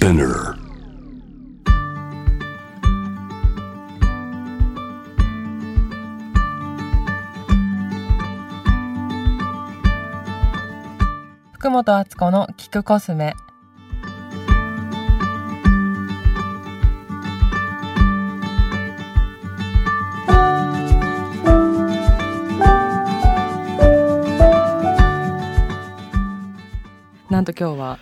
Spinner. 福本敦子の聞くコスメなんと今日は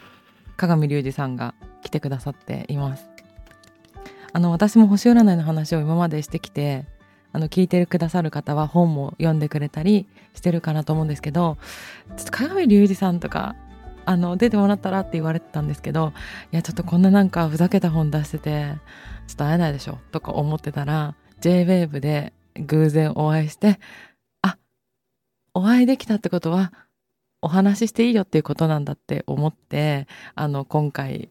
鏡隆二さんが来てくださっています。あの私も星占いの話を今までしてきてあの聞いてくださる方は本も読んでくれたりしてるかなと思うんですけどちょっと鏡隆二さんとかあの出てもらったらって言われてたんですけどいやちょっとこんななんかふざけた本出しててちょっと会えないでしょとか思ってたら JWAVE で偶然お会いしてあお会いできたってことはお話ししていいよっていうことなんだって思ってあの今回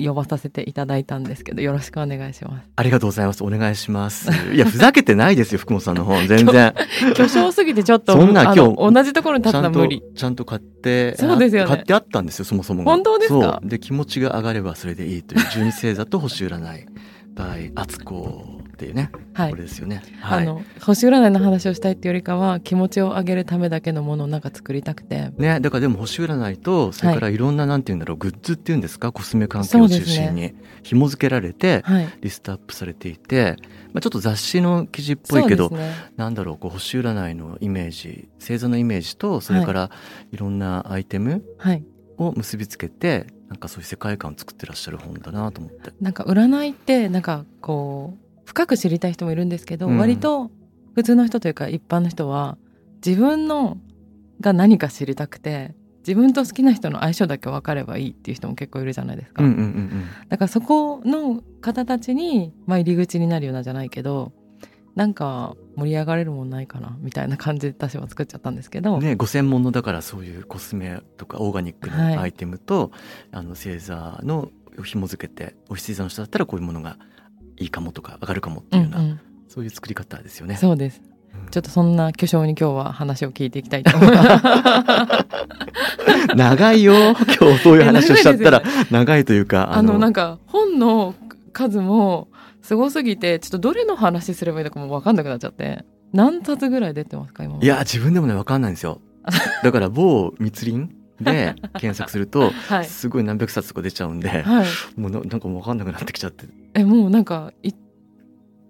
呼ばさせていただいたんですけどよろしくお願いしますありがとうございます。お願いします。いや、ふざけてないですよ、福本さんの本。全然。巨匠すぎてちょっとそんなあ今日の同じところに立つの無理、ちゃんと買って、そうですよね買ってあったんですよ、そもそもが。本当ですか？で、気持ちが上がればそれでいいという、十二星座と星占い、by 敦子っていうね、はい。これですよね。はい。あの星占いの話をしたいっていうよりかは気持ちを上げるためだけのものをなんか作りたくて。ね、だからでも星占いと、それからい。ろんな、なんていうんだろう、グッズっていうんですか、コスメ関係を中心に。紐付けられて、はい。リストアップされていて、まあ、ちょっと雑誌の記事っぽいけど、ね。なんだろうこう星占いのイメージ星座のイメージとそれからいろんなアイテムはい。を結びつけてなんかそういう世界観を作ってらっしゃる本だなと思って。なんか占いってなんかこう深く知りたい人もいるんですけど、うん。割と普通の人というか一般の人は自分のが何か知りたくて自分と好きな人の相性だけ分かればいいっていう人も結構いるじゃないですか、うんうんうんうん。だからそこの方たちに、まあ、入り口になるようなじゃないけどなんか盛り上がれるもんないかなみたいな感じで私は作っちゃったんですけど、ね、ご専門のだからそういうコスメとかオーガニックはい。のアイテムと、あの星座の紐付けてお星座の人だったらこういうものがいいかもとか上がるかもっていうような、うんうん。そういう作り方ですよね。そうです。うん。ちょっとそんな巨匠に今日は話を聞いていきたいと思います。長いよ。今日そういう話をしちゃったらえ長いというかあのなんか本の数もすごすぎてちょっとどれの話すればいいのかも分かんなくなっちゃって。何冊ぐらい出てますか今いや自分でもね分かんないんですよ。だから某密林で検索すると はい。すごい何百冊とか出ちゃうんで、はい。もうななんかもう分かんなくなってきちゃってえもうなんかい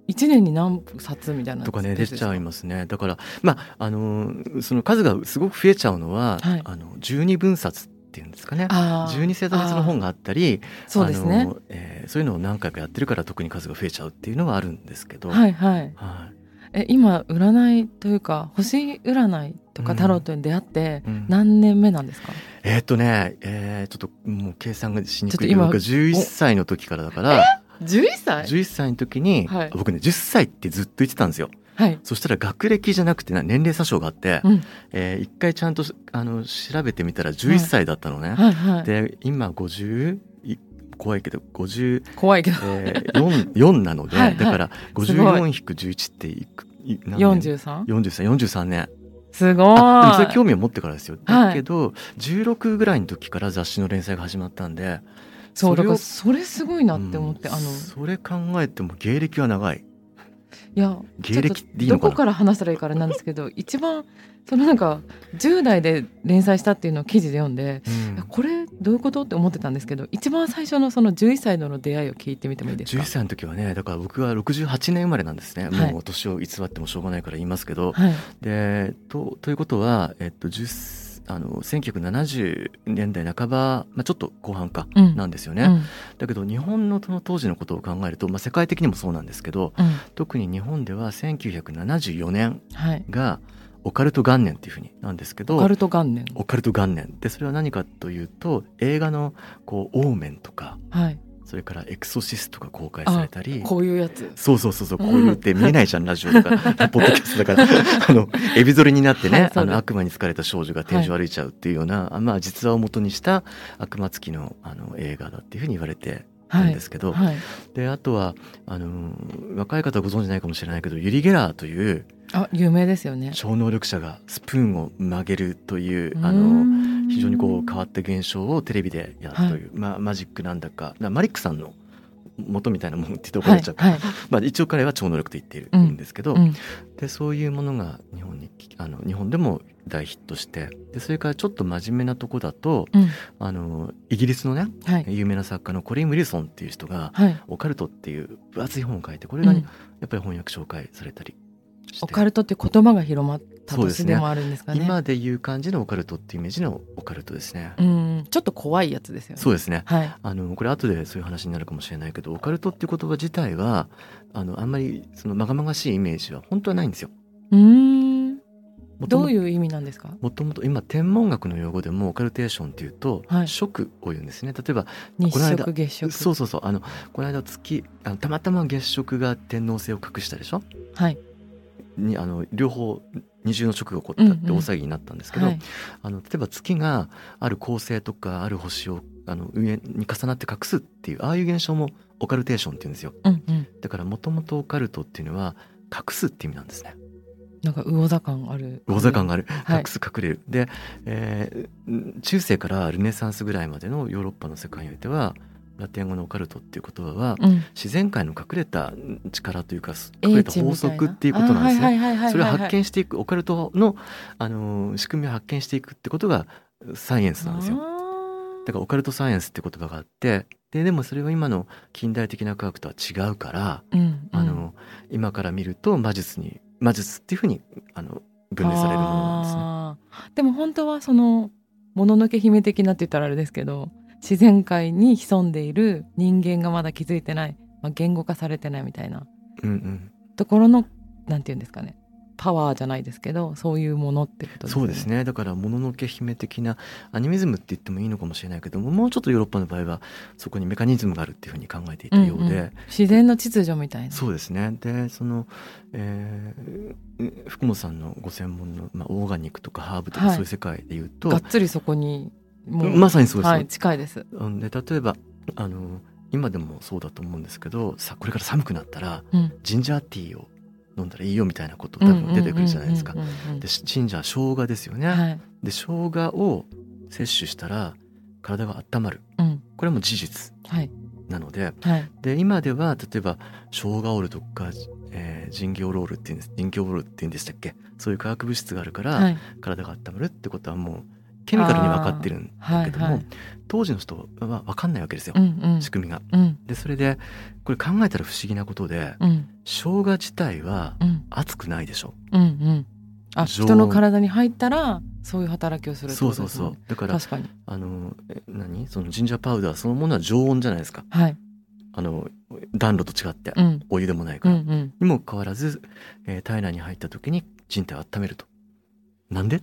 一年に何冊みたいなとかね出ちゃいまますね。だからまああのーその数がすごく増えちゃうのは、はい。あの12分冊っていうんですかね。あー。12世座別の本があったりそうですね。あの、えーそういうのを何回かやってるから特に数が増えちゃうっていうのはあるんですけど、はいはい。はい。え今占いというか星占いとかうんタロットに出会ってうん。何年目なんですか、えーっとね、えーちょっともう計算がしにくいけちょっと今ど僕は11歳の時からだから11歳？11歳の時に、はい。僕ね10歳ってずっと言ってたんですよ。はい、そしたら学歴じゃなくてな年齢詐称があって、うん、えー一回ちゃんとあの調べてみたら11歳だったのね、はいはい。で今50い怖いけど50、怖いけど。えー、4, 4なのではいはい。だからすごい54-11っていくい何年？43? 43 43年。すごい。あでもそれ興味を持ってからですよ。はい。だけど、16ぐらいの時から雑誌の連載が始まったんでそうだからそれすごいなって思って、うんあのそれ考えても芸歴は長い。いや芸歴っとでいいのかな？どこから話したらいいからなんですけど 一番そのなんか10代で連載したっていうのを記事で読んで、うん。これどういうことって思ってたんですけど一番最初のその11歳のの出会いを聞いてみてもいいですか？11歳の時はねだから僕は68年生まれなんですね、はい。もう年を偽ってもしょうがないから言いますけど、はい。でとということは、えっと、10あの1970年代半ば、まあ、ちょっと後半かうん。なんですよね、うん。だけど日本のその当時のことを考えると、まあ、世界的にもそうなんですけどうん。特に日本では1974年はい。がオカルト元年っていうふうになんですけどオカルト元年。オカルト元年。でそれは何かというと映画のこうオーメンとかはいそれからエクソシストが公開されたり。こういうやつ。そうそうそうそうこういうって見えないじゃん、ラジオだか。らポッドキャストだから。あのエビ反りになってね、はいあの悪魔に疲れた少女が天井を歩いちゃうっていうような、まあ実話を元にした悪魔付きのあの映画だっていうふうに言われてるんですけど、はい。であとはあの若い方はご存じないかもしれないけどユリ・ゲラーというあ有名ですよね。超能力者がスプーンを曲げるというあのん非常にこう変わった現象をテレビでやるという、まあ、マジックなんだかなマリックさんの元みたいなもんって言って怒られちゃうから、はいはい。まあ、一応彼は超能力と言っているうんんですけど、うんでそういうものが日本にあの日本でも大ヒットしてでそれからちょっと真面目なとこだとうん。あのイギリスのねはい。有名な作家のコリン・ウィルソンっていう人がはい「オカルト」っていう分厚い本を書いてこれが、うん。やっぱり翻訳紹介されたりオカルトって言葉が広まったそうですね。年でもあるんですかね今でいう感じのオカルトっていうイメージのオカルトですね。うん。ちょっと怖いやつですよね。そうですね。はい。あのこれ後でそういう話になるかもしれないけどオカルトっていう言葉自体はあのあんまりそのまがまがしいイメージは本当はないんですよ。うーん。どういう意味なんですか？もともと今天文学の用語でもオカルテーションっていうと、はい。食を言うんですね。例えば日この間食月食。そうそうそう。あのこの間月あのたまたま月食が天王星を隠したでしょ？はいにあの両方二重の食が起こったってうんうん。大騒ぎになったんですけど、はい。あの例えば月がある恒星とかある星をあの上に重なって隠すっていうああいう現象もオカルテーションっていうんですよ。うんうん。だからもともとオカルトっていうのは隠すっていう意味なんですね。なんか魚座感ある。魚座感がある。はい。隠す隠れる、で、えー中世からルネサンスぐらいまでのヨーロッパの世界においてはラテン語のオカルトっていう言葉はうん自然界の隠れた力というか隠れた法則っていうことなんですね。それを発見していくオカルトの、あのー仕組みを発見していくってことがサイエンスなんですよ。あだからオカルトサイエンスって言葉があってででもそれは今の近代的な科学とは違うから、ーうんあの今から見ると魔術に魔術っていうふうにあの分類されるものなんですね。でも本当はそのもののけ姫的なって言ったらあれですけど自然界に潜んでいる人間がまだ気づいてない、まあ、言語化されてないみたいな。うんうん。ところのなんて言うんですかね。パワーじゃないですけどそういうものってことですね。そうですね。だからもののけ姫的なアニミズムって言ってもいいのかもしれないけどももうちょっとヨーロッパの場合はそこにメカニズムがあるっていうふうに考えていたようで、うんうん。自然の秩序みたいな。そうですね。でその、えー福本さんのご専門の、まあ、オーガニックとかハーブとかはい。そういう世界でいうと、がっつりそこにもうまさにそうです、はい、近いです。うんで例えばあの今でもそうだと思うんですけどさこれから寒くなったらうんジンジャーティーを飲んだらいいよみたいなこと多分出てくるじゃないですかでジンジャー生姜ですよね。はい。で生姜を摂取したら体が温まるうん。これも事実はい。なのではい。で今では例えば生姜オールとか、えー、ジンギオロールっていうんですジンギオロールっていうんでしたっけ？そういう化学物質があるから、はい。体が温まるってことはもうケミカルに分かってるんだけども、はいはい。当時の人は分かんないわけですよ、うんうん。仕組みが。うん。でそれでこれ考えたら不思議なことでうん。生姜自体はうん。熱くないでしょ。うんうん。あ、常人の体に入ったらそういう働きをするってそうそうことですね。そう。だから確かに。あのえ何？そのジンジャーパウダーそのものは常温じゃないですか。はい。あの暖炉と違って、うん。お湯でもないから、うんうん。にもかかわらず、えー体内に入った時に人体を温めると。なんで？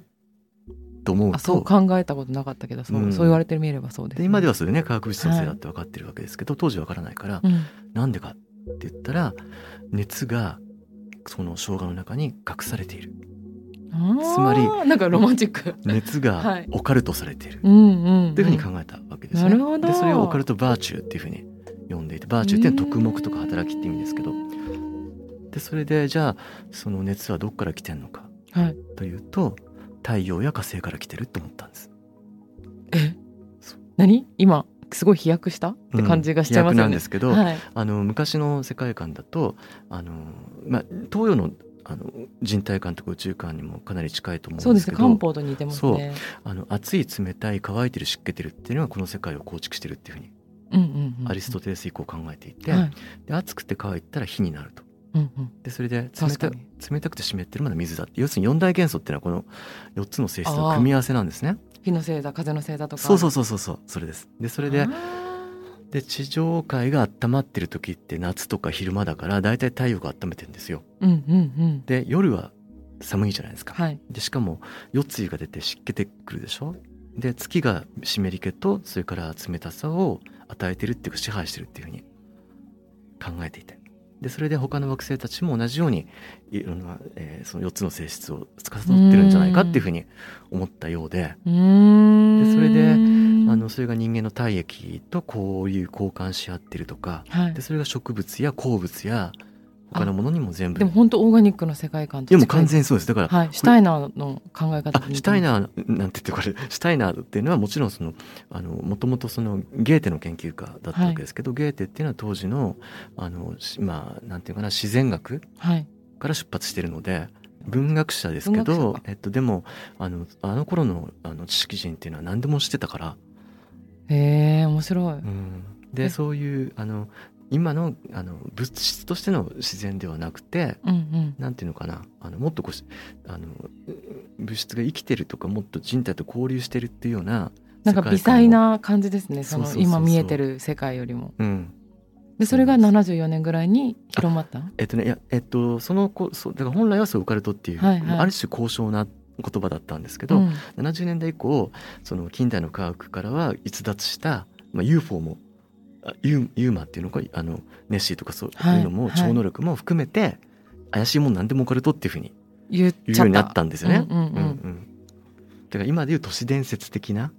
と思うあ、そうと考えたことなかったけど、そう、うんそう言われてみればそうです、で今では。はそれね化学物質のせいだって分かってるわけですけど、当時は分からないから、うん。なんでかって言ったら熱がその生姜の中に隠されているつまりりなんかロマンチック。熱が はいオカルトされている、うんうん、うん。というふうに考えたわけですね。なるほどでそれをオカルトバーチューっていうふうに呼んでいてバーチューっていうのは徳目とか働きって意味ですけどでそれでじゃあその熱はどっから来てんのかはい。というと太陽や火星から来てるって思ったんです。え？そう何？今すごい飛躍した？って感じがしちゃいます飛躍なよね。んですけど、はい。あの昔の世界観だとあの、まあ、東洋のあの人体観とか宇宙観にもかなり近いと思そううんですね。ですけど漢方と似てますね。あの熱い冷たい乾いてる湿気てるっていうのがこの世界を構築してるっていうふうにうんうんうん。アリストテレス以降考えていて、はい。で熱くて乾いたら火になると。うんうん。でそれで冷た冷たくて湿ってるものは水だって要するに四大元素っていうのはこの4つの性質の組み合わせなんですね。火の星座、風の星座とか。そうそうそうそうそうそれです。でそれであで地上界が温まってる時って夏とか昼間だから大体太陽が温めてるんですよ。ーうんうんうん。で夜は寒いじゃないですか。はい。でしかも夜露が出て湿気てくるでしょ？で月が湿り気とそれから冷たさを与えてるっていうか支配してるっていうふうに考えていて。でそれで他の惑星たちも同じようにいろんな、えーその4つの性質を司ってるんじゃないかっていうふうに思ったようで。でそれでうんあのそれが人間の体液とこういう交換し合ってるとかはいで。それが植物や鉱物や他のものにも全部。でも本当オーガニックの世界観とでも完全にそうです。だから、はい。シュタイナーの考え方あシュタイナーなんて言ってこれシュタイナーっていうのはもちろんそのあのもともとそのゲーテの研究家だったわけですけど、ゲーテっていうのは当時のあのしまあなんていうかな自然学はい。から出発してるので文学者ですけどえっと、でもあのあの頃のあの知識人っていうのは何でも知ってたから、へえ面白い。うん、でえ。そういうあの今のあの物質としての自然ではなくてうんうん。なんていうのかな。あのもっとこうしあの物質が生きてるとかもっと人体と交流してるっていうようななんか微細な感じですね。その今見えてる世界よりも。うん。でそれが74年ぐらいに広まった？えっとねいやえっとそのこそうだから本来はそうオカルトっていう、はいはい。ある種高尚な言葉だったんですけど、うん。70年代以降その近代の科学からは逸脱した、まあ、UFO もあユーユーマっていうのかあのネッシーとかそうはいいうのもはい超能力も含めて、怪しいもんなんでもオカルトっていうふうに言うようになったたんですよね。うんうんうん。うだから今でいう都市伝説的な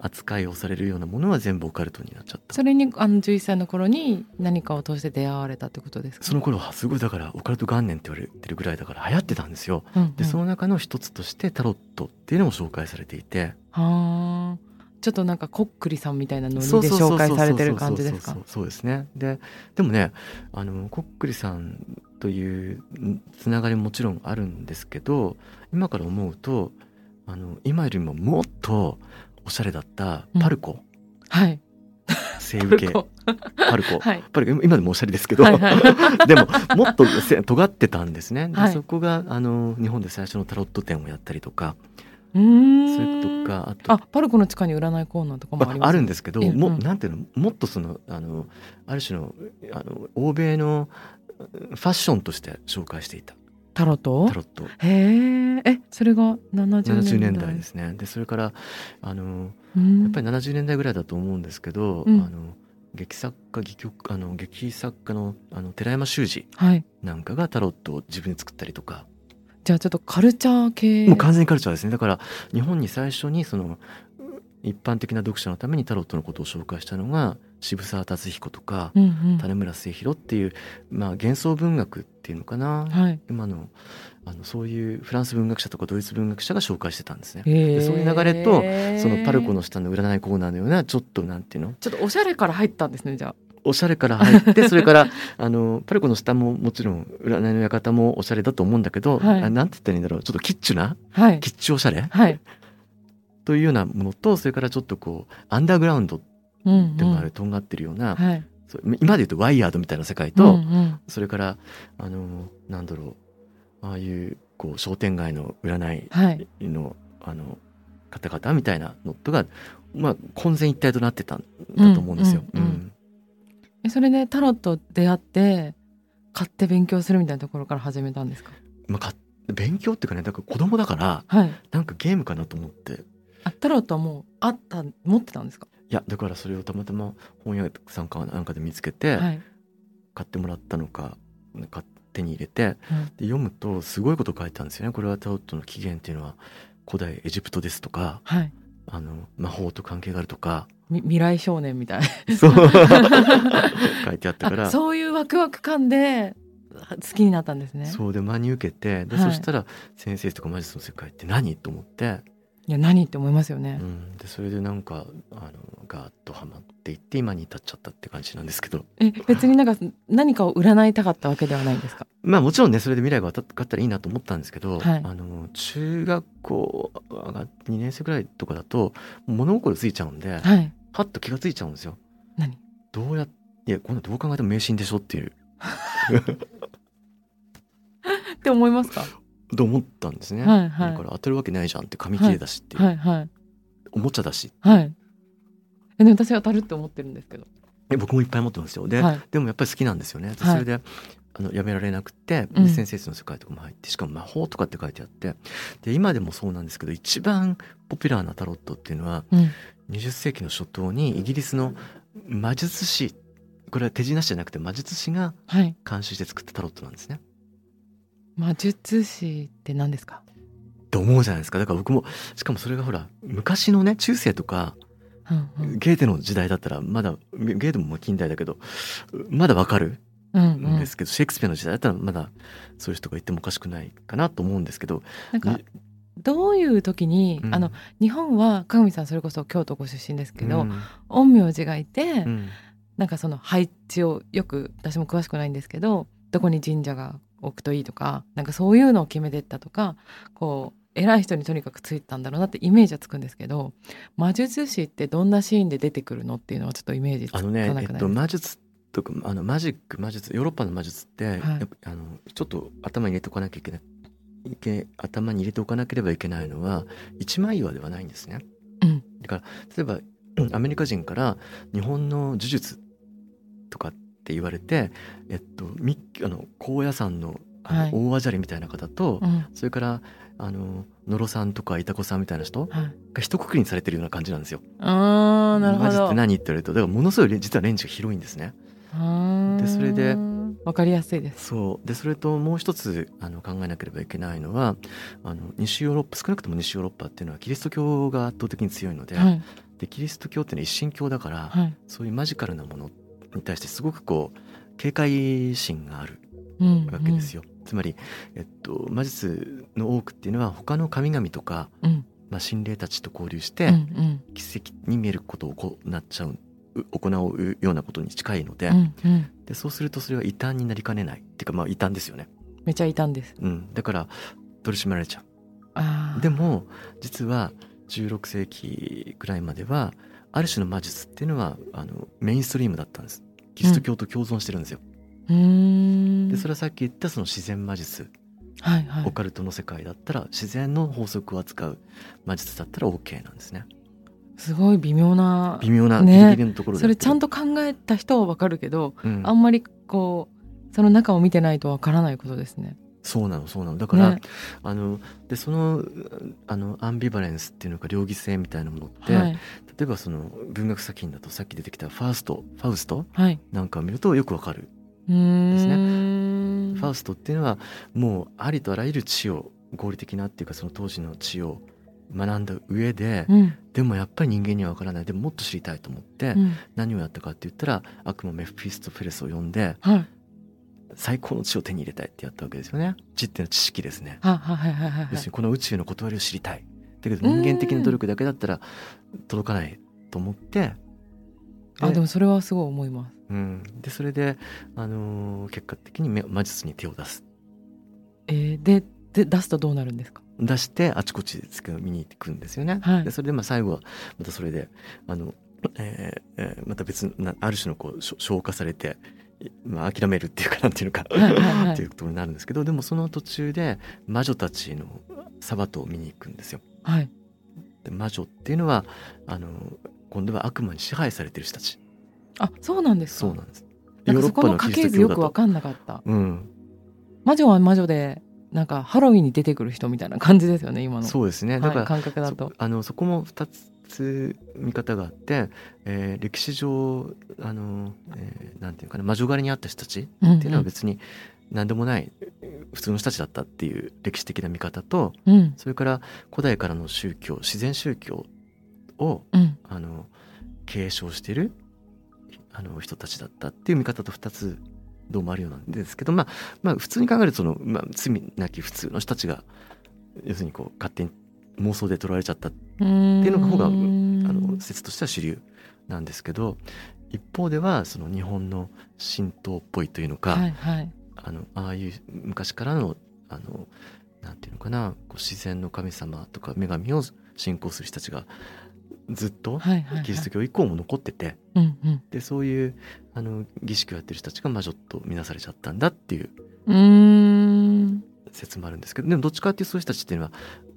扱いをされるようなものは全部オカルトになっちゃった。それにあの11歳の頃に何かを通して出会われたってことですか？その頃はすごいだからオカルト元年って言われてるぐらいだから流行ってたんですよ。うんうん。でその中の一つとしてタロットっていうのも紹介されていて。はあちょっとなんかこっくりさんみたいなノリで紹介されてる感じですか？そうですね。ででもねあのこっくりさんというんつながりももちろんあるんですけど今から思うとあの今よりももっとおしゃれだったパルコ、はい。西部系パルコ。パルコ、はい。パルコ今でもおしゃれですけど、はいは でももっとせ尖ってたんですね、ではい。そこがあの日本で最初のタロット展をやったりとかそれとかあと。あパルコの地下に占いコーナーとかもありますああるんですけど、えもうん。なんていうのもっとそのあのある種のあの欧米のファッションとして紹介していた。タロット？タロット。へええそれが70年代？70年代ですね。でそれからあのうん。やっぱり70年代ぐらいだと思うんですけど、うん。あの劇作家戯曲あの劇作家のあの寺山修司はい。なんかがタロットを自分で作ったりとかじゃあちょっとカルチャー系。もう完全にカルチャーです。ねだから日本に最初にその一般的な読者のためにタロットのことを紹介したのが渋沢達彦とか、うんうん。種村末広っていう、まあ、幻想文学っていうのかな、はい。今のあのそういうフランス文学者とかドイツ文学者が紹介してたんですね。へえそういう流れとそのパルコの下の占いコーナーのようなちょっとなんていうの？ちょっとおしゃれから入ったんですねじゃおしゃれから入ってそれから あのパルコの下ももちろん占いの館もおしゃれだと思うんだけど、はい。あなんて言ったらいいんだろう。ちょっとキッチュなあはい。キッチュおしゃれ？はい。というようなものとそれからちょっとこうアンダーグラウンドうんでもある、うんとんがってるような、はい。今で言うとワイヤードみたいな世界と、うんうん。それからあのなんだろうああいうこう商店街の占いはい。のあの方々みたいなのとが、まあ、混然一体となってたんだと思うんですよ。うんうん。うんえそれでタロット出会って買って勉強するみたいなところから始めたんですか？まあか勉強っていうかねだから子供だからはい。なんかゲームかなと思って。あタロットはもうあった持ってたんですか？いやだからそれをたまたま本屋さんかなんかで見つけてはい。買ってもらったのか買手に入れてうんで読むとすごいこと書いてあるんですよね。これはタロットの起源っていうのは古代エジプトですとかはいあの魔法と関係があるとか。み未来少年みたい。そう。書いてあったから。あそういうワクワク感で好きになったんですね。そうで真に受けてで、はい。そしたら先生とか魔術の世界って何？と思って、いや何？って思いますよね。う、ん、でそれでなんかあのガーッとハマっていって今に至っちゃったって感じなんですけど。え別になんか何かを占いたかったわけではないんですか？まあもちろんねそれで未来が分かったらいいなと思ったんですけど、はい。あの中学校が2年生ぐらいとかだと物心ついちゃうんで、はい。パッと気がついちゃうんですよ。何？どうやいやこんなどう考えても迷信でしょっていう。って思いますか？と思ったんですね。はいはい。だから当てるわけないじゃんって紙切れだしっていう、はいはい。おもちゃだしはいえでも私は当たるって思ってるんですけど。え僕もいっぱい持ってますよ。で、はい。でもやっぱり好きなんですよね。ではい。それで、あのやめられなくてでうん。先生術の世界とかも入ってしかも魔法とかって書いてあってで今でもそうなんですけど一番ポピュラーなタロットっていうのはうん。20世紀の初頭にイギリスの魔術師これは手品師じゃなくて魔術師がはい。監修して作ったタロットなんですね。魔術師って何ですか？と思うじゃないですか。だから僕もしかもそれがほら昔のね中世とかゲーテの時代だったらまだゲーテも近代だけどまだわかる？うんうん。んですけど、シェイクスピアの時代だったらまだそういう人がいてもおかしくないかなと思うんですけどなんかどういう時に、うん。あの日本は鏡さんそれこそ京都ご出身ですけど、うん。陰陽師がいて、うん。なんかその配置をよく私も詳しくないんですけどどこに神社が置くといいとかなんかそういうのを決めてったとかこう偉い人にとにかくついてたんだろうなってイメージはつくんですけど魔術師ってどんなシーンで出てくるのっていうのはちょっとイメージつかあのね、えっと、なくないですか、魔術とかあのマジック魔術ヨーロッパの魔術って、はい。あのちょっと頭に入れておかなきゃいけない頭に入れておかなければいけないのは一枚岩ではないんですね。うん。だから例えばうん アメリカ人から日本の呪術とかって言われて、えっと、みあの高野山のあの、はい。大アジャリみたいな方と、うん。それからあの野呂さんとか板子さんみたいな人はい、が一括りにされてるような感じなんですよ。あーなるほど。マジって何って言われるとだからものすごい実はレンジが広いんですね。ででそれでわかりやすいです。そう。でそれともう一つあの考えなければいけないのはあの西ヨーロッパ少なくとも西ヨーロッパっていうのはキリスト教が圧倒的に強いので,、はい。でキリスト教っていうのは一神教だから、はい。そういうマジカルなものに対してすごくこう警戒心がある。うんわけですよ。つまり、えっと、魔術の多くっていうのは他の神々とか、うん。まあ、心霊たちと交流しうんて、うん。奇跡に見えることを行っちゃうう行うようなことに近いので,、うんうん。でそうするとそれは異端になりかねない。っていうかまあ異端ですよね。めちゃいたんです。うん、だから取り締まられちゃう。でも実は16世紀くらいまではある種の魔術っていうのはあのメインストリームだったんです。キリスト教と共存してるんですよ、でそれはさっき言ったその自然魔術。はいはい。オカルトの世界だったら自然の法則を扱う魔術だったら OK なんですね。すごい微妙な微妙なギねリギリのところで。それちゃんと、と考えた人はわかるけど、うん。あんまりこうその中を見てないとわからないことですね。そうなのそうなの。だから、ね。あのでそのあのアンビバレンスっていうのか両義性みたいなものって、はい。例えばその文学作品だとさっき出てきたファーストファウストはい。なんかを見るとよくわかる、ですファウストっていうのはもうありとあらゆる知を合理的なっていうかその当時の知を学んだ上で、うん。でもやっぱり人間にはわからない。でももっと知りたいと思って、うん。何をやったかって言ったら悪魔メフィストフェレスを呼んではい。最高の知を手に入れたいってやったわけですよね。知っていうのは知識ですね、要するにこの宇宙の断りを知りたい。だけど人間的な努力だけだったら届かないと思ってあでもそれはすごい思います。うん、でそれで、あのー結果的にめ魔術に手を出すえー、でで出すとどうなるんですか？出してあちこちでつけ見に行ってくるんですよね。はいでそれでまあ最後はまたそれであの、えーえーまた別なある種のこう消化されて、まあ、諦めるっていうかなんていうのか、っていうところになるんですけどでもその途中で魔女たちのサバトを見に行くんですよ。はい。で魔女っていうのはあの今度は悪魔に支配されてる人たちあそうなんですか。そうなんです。なんかそこの家系図よくわかんなかった。うん、魔女は魔女でなんかハロウィンに出てくる人みたいな感じですよね今の。そうですねだから、はい、感覚だとそ。あのそこも2つ見方があって、えー歴史上あの、えーなんていうかな魔女狩りにあった人たちっていうのは別に何でもない普通の人たちだったっていう歴史的な見方とうんそれから古代からの宗教自然宗教をうんあの継承しているあの人たちだったっていう見方と2つどうもあるようなんですけどまあまあ普通に考えるとその、まあ、罪なき普通の人たちが要するにこう勝手に妄想で取られちゃったっていうのが方がああの説としては主流なんですけど一方ではその日本の神道っぽいというのか、はいはい。あのああいう昔からのあのなんていうのかなこう自然の神様とか女神を信仰する人たちがずっとはいはいはい。キリスト教以降も残っててうんうん。でそういうあの儀式をやってる人たちが魔女と見なされちゃったんだっていう。説もあるんですけどでもどっちかっていうとそういう人たちっていうのは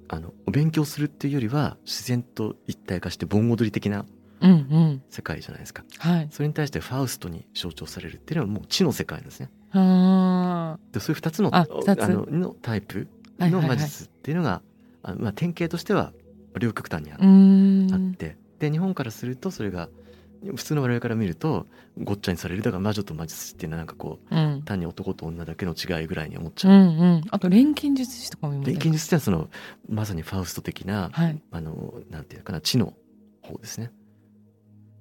あのお勉強するっていうよりは自然と一体化して盆踊り的なうんうん。世界じゃないですかはい。それに対してファウストに象徴されるっていうのはもう知の世界なんですねあでそういう2つのあののタイプのはいはいはい魔術っていうのが、あまあ、典型としては両極端にあって、で日本からするとそれが普通の我々から見るとごっちゃにされるだから魔女と魔術師っていうのはなんかこううん。単に男と女だけの違いぐらいに思っちうゃう。んうん。あと錬金術師とかも錬金術ってのはそのまさにファウスト的な、はい。あのなんていうのかな知の方ですね。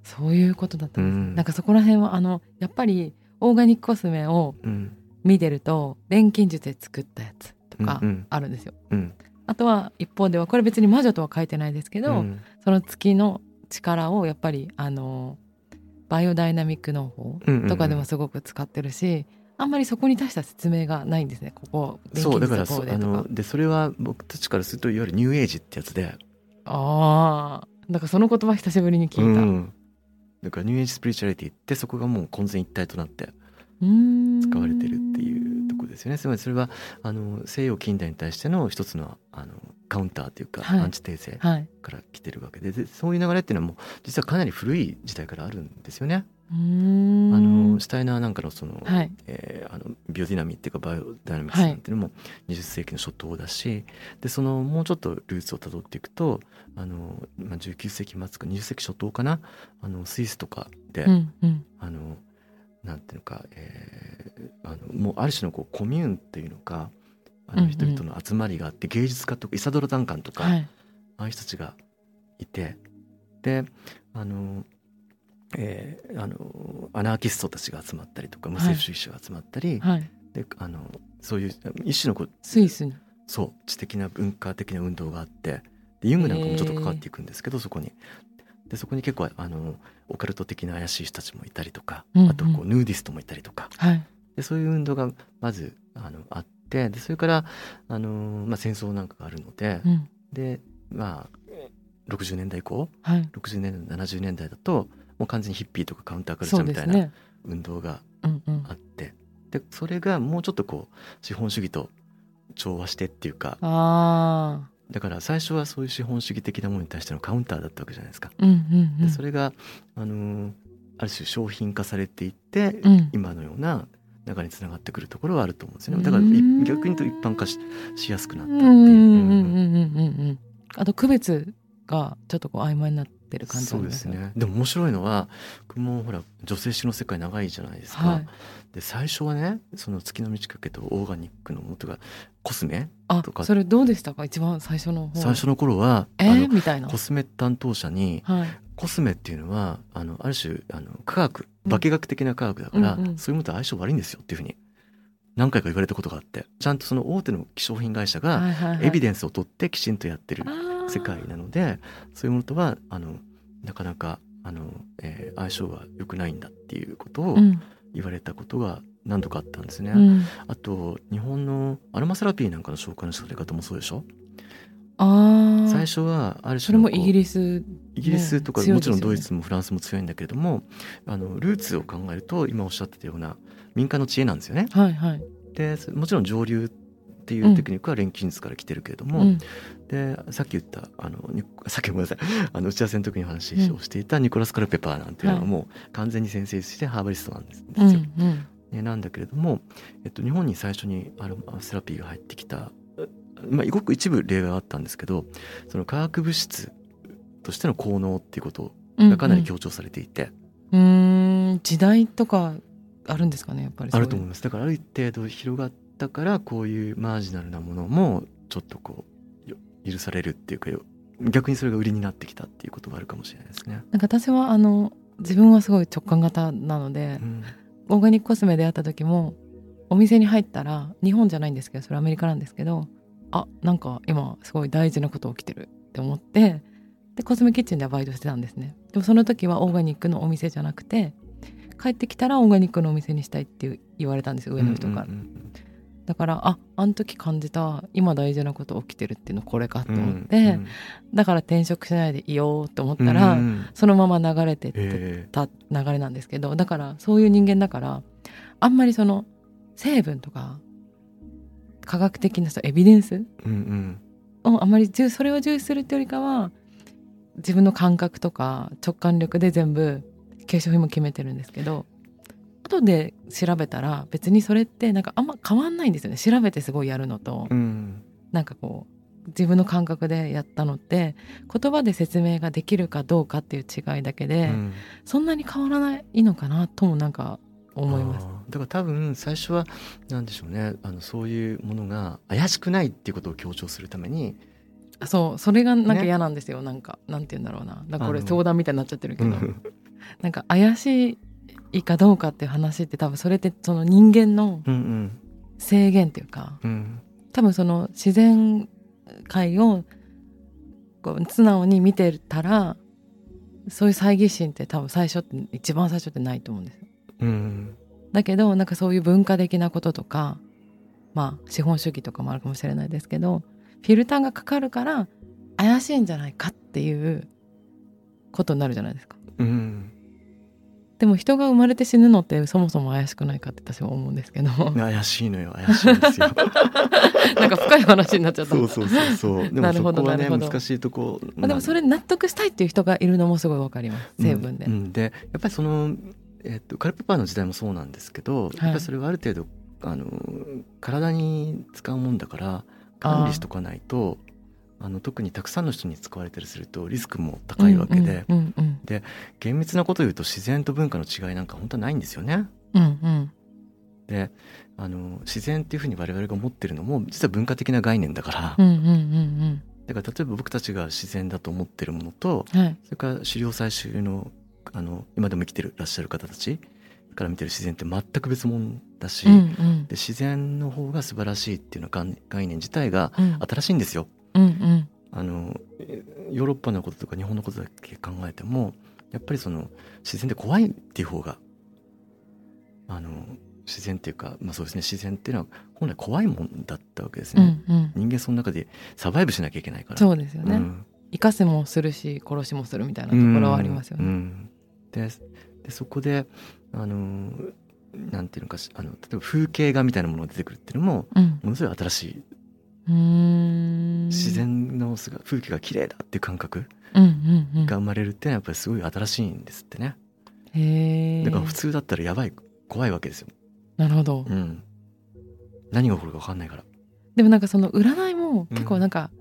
そういうことだったんです、うんなんかそこら辺はあのやっぱりオーガニックコスメをうん見てると錬金術で作ったやつとかうんうんあるんですよ。うんあとは一方ではこれ別に魔女とは書いてないですけど、うん。その月の力をやっぱりあのバイオダイナミック農法うんうんうん。とかでもすごく使ってるし、あんまりそこに対した説明がないんですね。ここそうだからそあのでそれは僕たちからするといわゆるニューエイジってやつで。ああだからその言葉久しぶりに聞いた、うん。だからニューエイジスピリチュアリティってそこがもう混然一体となって使われてるっていうところですよね。つまりそれはあの西洋近代に対しての一つのあのカウンターというか、はい。アンチテーゼはい。から来てるわけででそういう流れっていうのはもう実はかなり古い時代からあるんですよね。あのシュタイナーなんかのその,、はい。えーあのビオディナミーっていうかバイオダイナミクスなんていうのも20世紀の初頭だし、でそのもうちょっとルーツをたどっていくとあの、まあ、19世紀末か20世紀初頭かなあのスイスとかで、うんうん。あのなんていうのか、えーあのもうある種のこうコミューンっていうのかあのうんうん。人々の集まりがあって、芸術家とかイサドラ・ダンカンとか、はい。ああいう人たちがいてであの、えーあのアナーキストたちが集まったりとか無政府主義者が集まったり、はい。であのそういう一種のこうスイスに。そう知的な文化的な運動があってでユングなんかもちょっと関わっていくんですけど、そこに。でそこに結構あのオカルト的な怪しい人たちもいたりとか、うんうん。あとこうヌーディストもいたりとか。はい。でそういう運動がまずあのあってでそれからあの、まあ、戦争なんかがあるので、うん。でまあ60年代以降はい。60年代70年代だともう完全にヒッピーとかカウンターカルチそャーみたいなうですね運動がうんうん。あって、でそれがもうちょっとこう資本主義と調和してっていうかああだから最初はそういう資本主義的なものに対してのカウンターだったわけじゃないですか。うんうんうん、でそれが、あのー、ある種商品化されていって、うん、今のような中につながってくるところはあると思うんですよね。だから逆にと一般化しやすくなったっていう。あと区別がちょっとこう曖昧になってる感じそうですね。でも面白いのは僕もほら女性誌の世界長いじゃないですか、はい。で最初はねその月の満ち欠けとオーガニックのもとがコスメあとか。それどうでしたか？一番最初の方。最初の頃は、え？ー、あのみたいな。コスメ担当者にはい。コスメっていうのはあのある種あの科学化学的な科学だから、うんうん。そういうものと相性悪いんですよっていうふうに何回か言われたことがあってちゃんとその大手の化粧品会社がエビデンスを取ってきちんとやってる世界なのでそういうものとはあのなかなかあの、えー相性が良くないんだっていうことをうん。言われたことが何度かあったんですね。うん。あと日本のアロマセラピーなんかの紹介のされ方もそうでしょ？ああ最初はあるそ種のこうれもイギリスイギリスとか、ね。もちろんドイツもフランスも強いんだけれどもあのルーツを考えると今おっしゃってたような民間の知恵なんですよね。はいはい。でもちろん上流っていうテクニックは錬金術から来てるけれども、うんでさっき言ったあのにさっきごめんなさい。あの打ち合わせの時に話をしていたニコラス・カルペパーなんていうのははい。もう完全に先生してハーバリストなんです。うん。うん。ねなんだけれども、えっと、日本に最初にアロマセラピーが入ってきた、まあ、ごく一部例があったんですけどその化学物質としての効能っていうことうんがかなり強調されていて、うーん時代とかあるんですかねやっぱりあると思いまます。だからある程度広がったからこういうマージナルなものもちょっとこうよ許されるっていうかよ逆にそれが売りになってきたっていうことがあるかもしれないですね。なんか私はあの自分はすごい直感型なのでう、ん。オーガニックコスメで会った時もお店に入ったら日本じゃないんですけどそれアメリカなんですけどあなんか今すごい大事なこと起きてるって思ってでコスメキッチンではバイトしてたんですね。でもその時はオーガニックのお店じゃなくて帰ってきたらオーガニックのお店にしたいって言われたんですよ上の人から、うんうんだからああの時感じた今大事なこと起きてるっていうのこれかとうん思って、うんだから転職しないでいようと思っうんたら、うんそのまま流れてた流れなんですけどだからそういう人間だからあんまりその成分とか科学的なさエビデンスえうんうん。をあんまり重それを重視するっていうよりかは自分の感覚とか直感力で全部化粧品も決めてるんですけど後で調べたら別にそれってなんかあんま変わんないんですよね。調べてすごいやるのと。うん。なんかこう自分の感覚でやったのって言葉で説明ができるかどうかっていう違いだけで、うん。そんなに変わらないのかなともなんか思います。だから多分最初はなんでしょうね。あのそういうものが怪しくないっていうことを強調するために、あそう。それがなんかね。嫌なんですよ、なんかなんて言うんだろうな。だからこれ相談みたいになっちゃってるけど、うん。なんか怪しいいいかどうかっていう話って多分それってその人間のうんうん制限っていうかうん多分その自然界をこう素直に見てたらそういう猜疑心って多分最初って一番最初ってないと思うんですよ。うんだけどなんかそういう文化的なこととかまあ資本主義とかもあるかもしれないですけどフィルターがかかるから怪しいんじゃないかっていうことになるじゃないですか。うんでも人が生まれて死ぬのってそもそも怪しくないかって私は思うんですけど。怪しいのよ。怪しいんですよ。なんか深い話になっちゃった。そうそうそうそう。でもなるほどそこはね難しいとこまあでもそれに納得したいっていう人がいるのもすごいわかります。成分で。うん。うんでやっぱりその、えっとカルペパーの時代もそうなんですけど、やっぱりそれはある程度あの体に使うもんだから管理しとかないとあの特にたくさんの人に使われたりするとリスクも高いわけで、うんうんうん厳密なことを言うと自然と文化の違いなんか本当はないんですよね。うんうんであの自然っていうふうに我々が思ってるのも実は文化的な概念だから、うんうんうんだから例えば僕たちが自然だと思ってるものとうんはい。それから狩猟採集のあの今でも生きてるらっしゃる方たちから見てる自然って全く別物だし、うんうん。で自然の方が素晴らしいっていうのが概念自体がうん。新しいんですよ。うんうん。あのえヨーロッパのこととか日本のことだけ考えてもやっぱりその自然で怖いっていう方があの自然っていうか、まあ、そうですね自然っていうのは本来怖いもんだったわけですうね。んうん。人間その中でサバイブしなきゃいけないから。そうですよね、うん。生かせもするし殺しもするみたいなところはありますよね。うんうん。ででそこであのなんていうのかしあの例えば風景画みたいなものが出てくるっていうのもうん。ものすごい新しい自然の姿風景が綺麗だっていう感覚うんうんうん。が生まれるっていうのはやっぱりすごい新しいんですってね。へえだから普通だったらやばい怖いわけですよ、なるほど。うん、何が起こるか分かんないから。でもなんかその占いも結構なんか、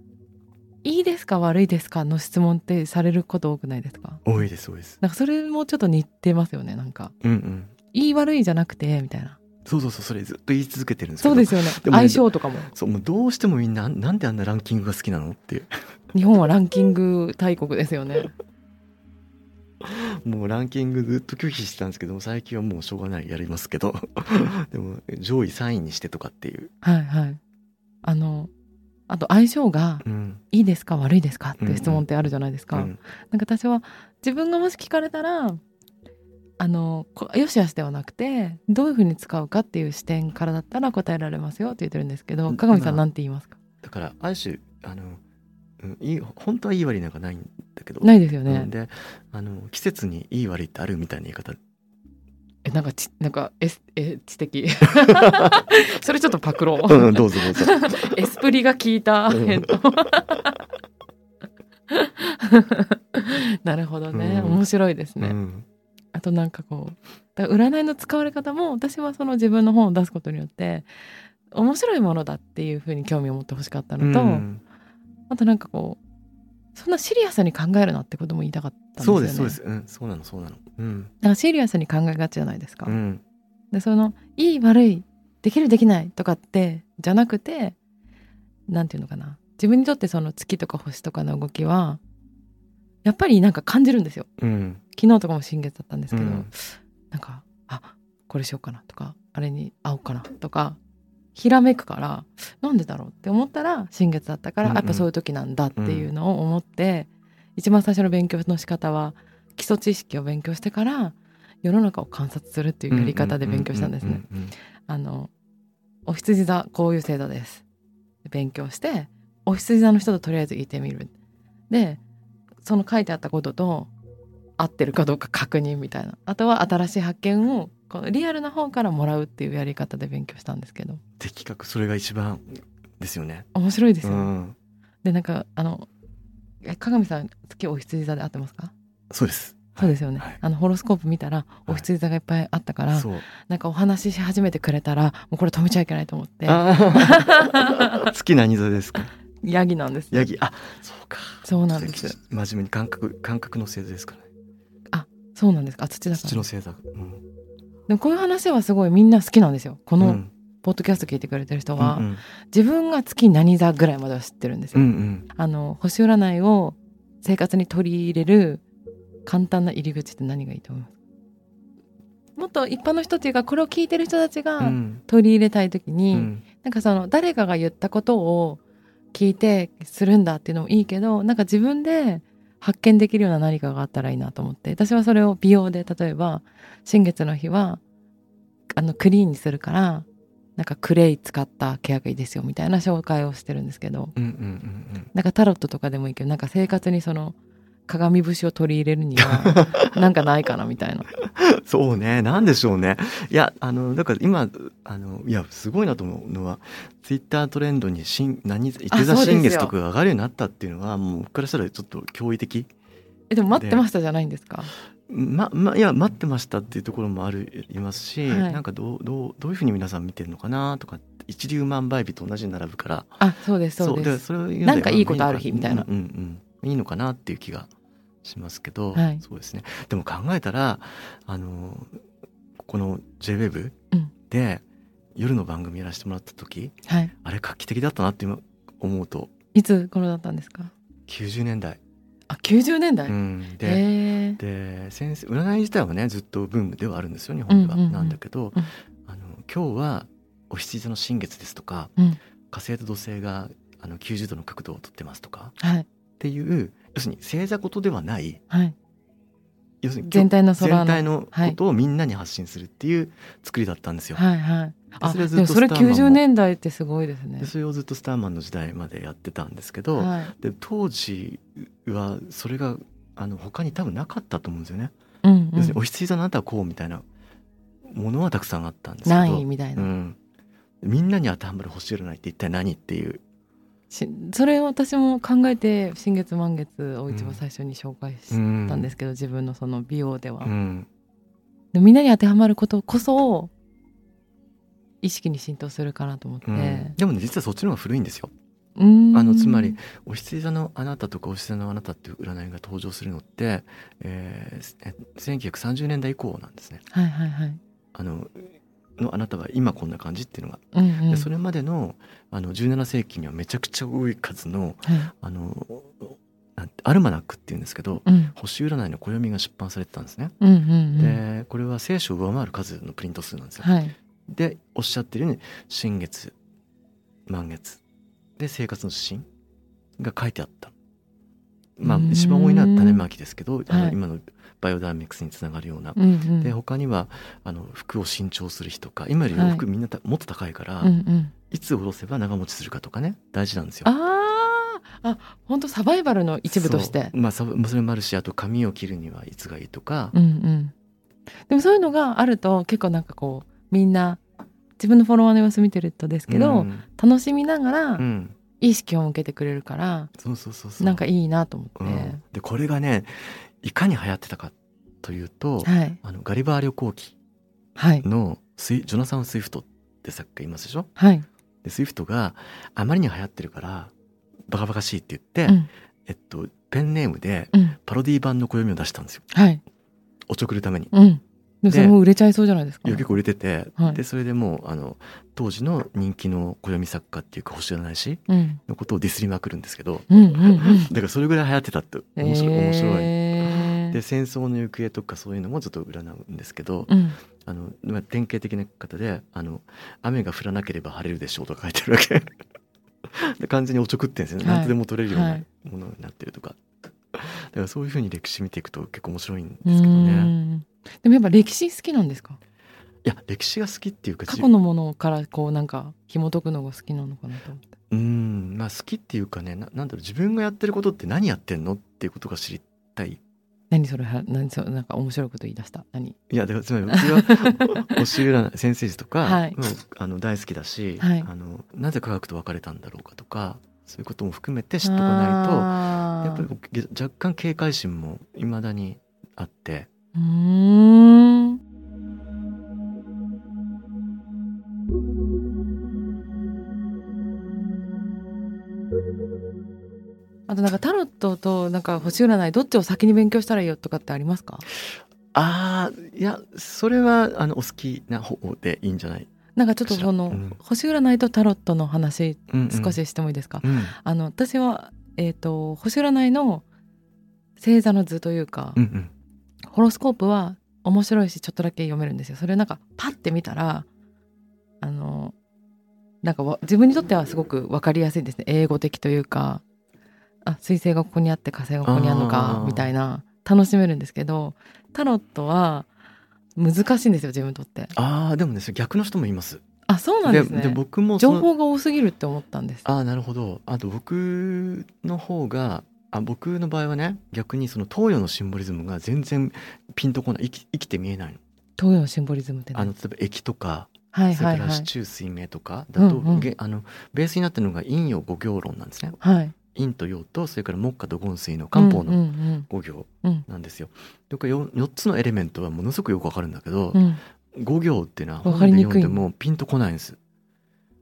いいですか悪いですかの質問ってされること多くないですか？多いです多いです。なんかそれもちょっと似てますよねなんか。うんうん。いい悪いじゃなくてみたいなそうそうそうそれずっと言い続けてるんですけど。そうですよね。でもね相性とかも。そうもうどうしてもみんななんであんなランキングが好きなのっていう。日本はランキング大国ですよね。もうランキングずっと拒否してたんですけど最近はもうしょうがないやりますけど。でも上位3位にしてとかっていう、はいはい。あのあと相性がうん。いいですか悪いですかっていう質問ってあるじゃないですか、うん。なんか私は自分がもし聞かれたらあのこよしあしではなくてどういうふうに使うかっていう視点からだったら答えられますよって言ってるんですけどうん鏡さんまあなんて言いますか？だからある種あの、うん、いい本当はいい悪いなんかないんだけど。ないですよね、うんであの季節にいい悪いってあるみたいな言い方。えなんかちなんかエスエ知的。それちょっとパクろう、うんうんどうぞどうぞ。エスプリが効いた。うん。返答 なるほどね、うん。面白いですね、うんあとなんかこうだから占いの使われ方も私はその自分の本を出すことによって面白いものだっていうふうに興味を持ってほしかったのと、うん。あとなんかこうそんなシリアスに考えるなってことも言いたかったんですよね。そうですそうです。うんそうなのそうなの。うん。だからシリアスに考えがちじゃないですか、うん。でそのいい悪いできるできないとかってじゃなくてなんていうのかな。自分にとってその月とか星とかの動きはやっぱりなんか感じるんですよ。うん昨日とかも新月だったんですけど、うん。なんかあこれしようかなとかあれに会おうかなとかひらめくからなんでだろうって思ったら新月だったから、うんうん。やっぱそういう時なんだっていうのを思って、一番最初の勉強の仕方は基礎知識を勉強してから世の中を観察するっていうやり方で勉強したんですね。うんうんうんあのお羊座こういう星座です。勉強してお羊座の人ととりあえず言ってみる。でその書いてあったことと合ってるかどうか確認みたいな。あとは新しい発見をこのリアルな方からもらうっていうやり方で勉強したんですけど。的確それが一番ですよね。面白いですよね、うん。でなんかあのえ鏡さん月お羊座で合ってますか？そうです。そうですよね、はい。あのホロスコープ見たらお羊座がいっぱいあったから、そう。なんかお話しし始めてくれたらもうこれ止めちゃいけないと思って。あー。好きな何座ですか？ヤギなんですヤギ。あそうか。そうなんです。真面目に感覚感覚の星座ですからねそうなんですか？あ土だから。土の星座うん。でもこういう話はすごいみんな好きなんですよ。このうん。ポッドキャスト聞いてくれてる人は、うん自分が月何座ぐらいまでは知ってるんですよ、うんうん。あの星占いを生活に取り入れる簡単な入り口って何がいいと思います？もっと一般の人っていうかこれを聞いてる人たちうがん。取り入れたい時に、うん。なんかその誰かが言ったことを聞いてするんだっていうのもいいけどなんか自分で発見できるような何かがあったらいいなと思って。私はそれを美容で例えば新月の日はあのクリーンにするからなんかクレイ使ったケアがいいですよみたいな紹介をしてるんですけど。うんうんうん。なんかタロットとかでもいいけどなんか生活にその鏡節を取り入れるには なんかないかなみたいな。うんそうね。なんでしょうね。いやあのだから今あのいやすごいなと思うのはツイッタートレンドに新何伊手座そうですよ。新月とかが上がるようになったっていうのはもう僕からしたらちょっと驚異的えでも待ってましたじゃないんですか？ままいや待ってましたっていうところもあるいますし、はい。なんかどうどうどういうふうに皆さん見てるのかなとか一粒万倍日と同じに並ぶから。あそうですそうです。それなんかいいことある日みたいな。うんうんうん。いいのかなっていう気がしますけど、はい。そうですね。でも考えたらあのこの JWEB うん。で夜の番組やらせてもらった時はい。あれ画期的だったなって今思うと。いつ頃だったんですか？90年代、あ90年代、うん、でで先生占い自体はねずっとブームではあるんですよ日本では、うんうんうん。なんだけど、うん。あの今日はお羊座の新月ですとか、うん。火星と土星があの90度の角度をとってますとかはい。っていう要するに星座ことではないはい。要するに全体の空の全体のことをみんなに発信するっていう作りだったんですよ。はいはい。あそれはずっとスターマンも90年代ってすごいですね。でそれをずっとスターマンの時代までやってたんですけど、はい。で当時はそれがあの他に多分なかったと思うんですよね。うんうん。要するにお羊座のあなたはこうみたいなものはたくさんあったんですけど。ないみたいな、うん、みんなに当てはまる星占いって一体何っていうしそれを私も考えて新月満月を一番最初に紹介したんですけど、自分のその美容では、うん。でみんなに当てはまることこそ意識に浸透するかなと思って、うん。でもね実はそっちの方が古いんですよ。あのつまりお羊座のあなたとかお羊座のあなたっていう占いが登場するのって、えーえ1930年代以降なんですね。はいはいはい、あののあなたは今こんな感じっていうのが、うんうん。でそれまでのあの17世紀にはめちゃくちゃ多い数のはいあのアルマナックっていうんですけどうん。星占いの暦が出版されてたんですね。うんうんうん。でこれは聖書を上回る数のプリント数なんですよ。はい。でおっしゃってるように新月満月。で生活の指針が書いてあった。まあ一番多いのは種まきですけど、あのはい今のバイオダイナミクスにつながるような。うんうん。で他にはあの服を新調する日とか今より服みんなたもっと高いから、うんうん。いつ下ろせば長持ちするかとかね大事なんですよ。あー。あ本当サバイバルの一部として。まあそそれもあるしあと髪を切るにはいつがいいとか、うんうん。でもそういうのがあると結構なんかこうみんな自分のフォロワーの様子見てるとですけど、うん。楽しみながらうん。意識を向けてくれるから、そうそうそうそう。なんかいいなと思って、うん。でこれがねいかに流行ってたかというと、はい。あのガリバー旅行記はい。のスイジョナサン・スイフトって作家いますでしょ？はい、でスイフトがあまりに流行ってるからバカバカしいって言って、うん。えっと、ペンネームでうん。パロディ版の暦を出したんですよ。はい。おちょくるために。うん。でそれも売れちゃいそうじゃないですか。いや結構売れてて、はい。でそれでもうあの当時の人気の暦作家っていうか星占い師うん。のことをディスりまくるんですけどうんうんうん。だからそれぐらい流行ってたって面白い,、面白いえーで戦争の行方とかそういうのもちょっと占うんですけど、うん。あのまあ典型的な方であの「雨が降らなければ晴れるでしょう」とか書いてるわけ。で完全におちょくってんですよね、はい。何とでも取れるようはないものになってるとか、だからそういうふうに歴史見ていくと結構面白いんでうすけどね。ん。でもやっぱ歴史好きなんですか？いや歴史が好きっていうか過去のものからこうなんか紐解くのが好きなのかなと思って。うん。まあ好きっていうかねななんだろう自分がやってることって何やってんのっていうことが知りたい何それは何それなんか面白いこと言い出した？何？いやだからつまり僕は星占い先生術とか、はい。もうあの大好きだし、はい。あのなぜ科学と別れたんだろうかとかそういうことも含めて知っとかないとやっぱり僕若干警戒心もいまだにあって。うーんとなんかタロットとなんか星占いどっちを先に勉強したらいいよとかってありますか？ああいやそれはあのお好きな方でいいんじゃない、なんかちょっとその、うん。星占いとタロットの話うんうん。少ししてもいいですか、うん。あの私は、えー、と星占いの星座の図というか、うんうん。ホロスコープは面白いしちょっとだけ読めるんですよ。それなんかパッて見たらあのなんかわ自分にとってはすごく分かりやすいですね。英語的というかあ彗星がここにあって火星がここにあるのかみたいな楽しめるんですけどタロットは難しいんですよ自分にとって。ああでもねそれ逆の人もいます。あそうなんですね。僕も情報が多すぎるって思ったんです。ああなるほど。あと僕の方があ僕の場合はね逆にその東洋のシンボリズムが全然ピンとこない生き生きて見えないの。東洋のシンボリズムってね。あの例えば液とか、はいそれからはいはい四柱水明とかだと、うんうん。げあのベースになってるのが陰陽五行論なんですね。はい陰と陽とそれから木下土金水の漢方のうんうん五行うんなんですよ。でこれ 4, 4つのエレメントはものすごくよくわかるんだけど、うん。五行っていうのはわ本で読んでもピンとこないんです。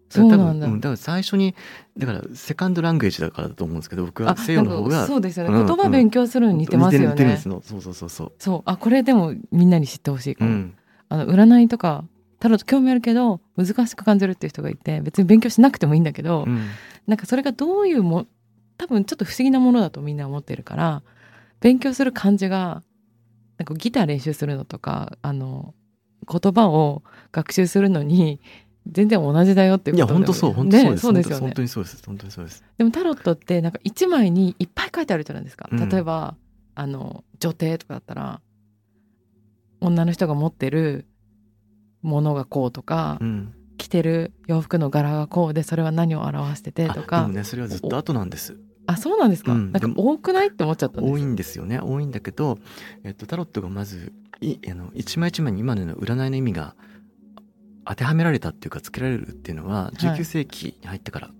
そうなんだ。多分だから最初にだからセカンドラングエージだからだと思うんですけど僕あは西洋の方がそうですよね、うん言葉勉強するのに似てますよね。似てるんですのそうそうそうそう。そう。あこれでもみんなに知ってほしいかも、うん、あの占いとかタロット興味あるけど難しく感じるっていう人がいて別に勉強しなくてもいいんだけど、うん。なんかそれがどういうも多分ちょっと不思議なものだとみんな思ってるから勉強する感じがなんかギター練習するのとかあの言葉を学習するのに全然同じだよっていや本当そう本当そうねです。そうですよね本当にそうです本当にそうです。でもタロットってなんか一枚にいっぱい書いてあるじゃないですか、うん例えばあの女帝とかだったら女の人が持ってるものがこうとか、うん。着てる洋服の柄がこうでそれは何を表しててとかもねそれはずっと後なんです。あそうなんですか、なんかうんでも多くない？って思っちゃったんです。多いんですよね。多いんだけど、えっと、タロットがまずいあの一枚一枚に今のような占いの意味が当てはめられたっていうかつけられるっていうのは19世紀に入ってから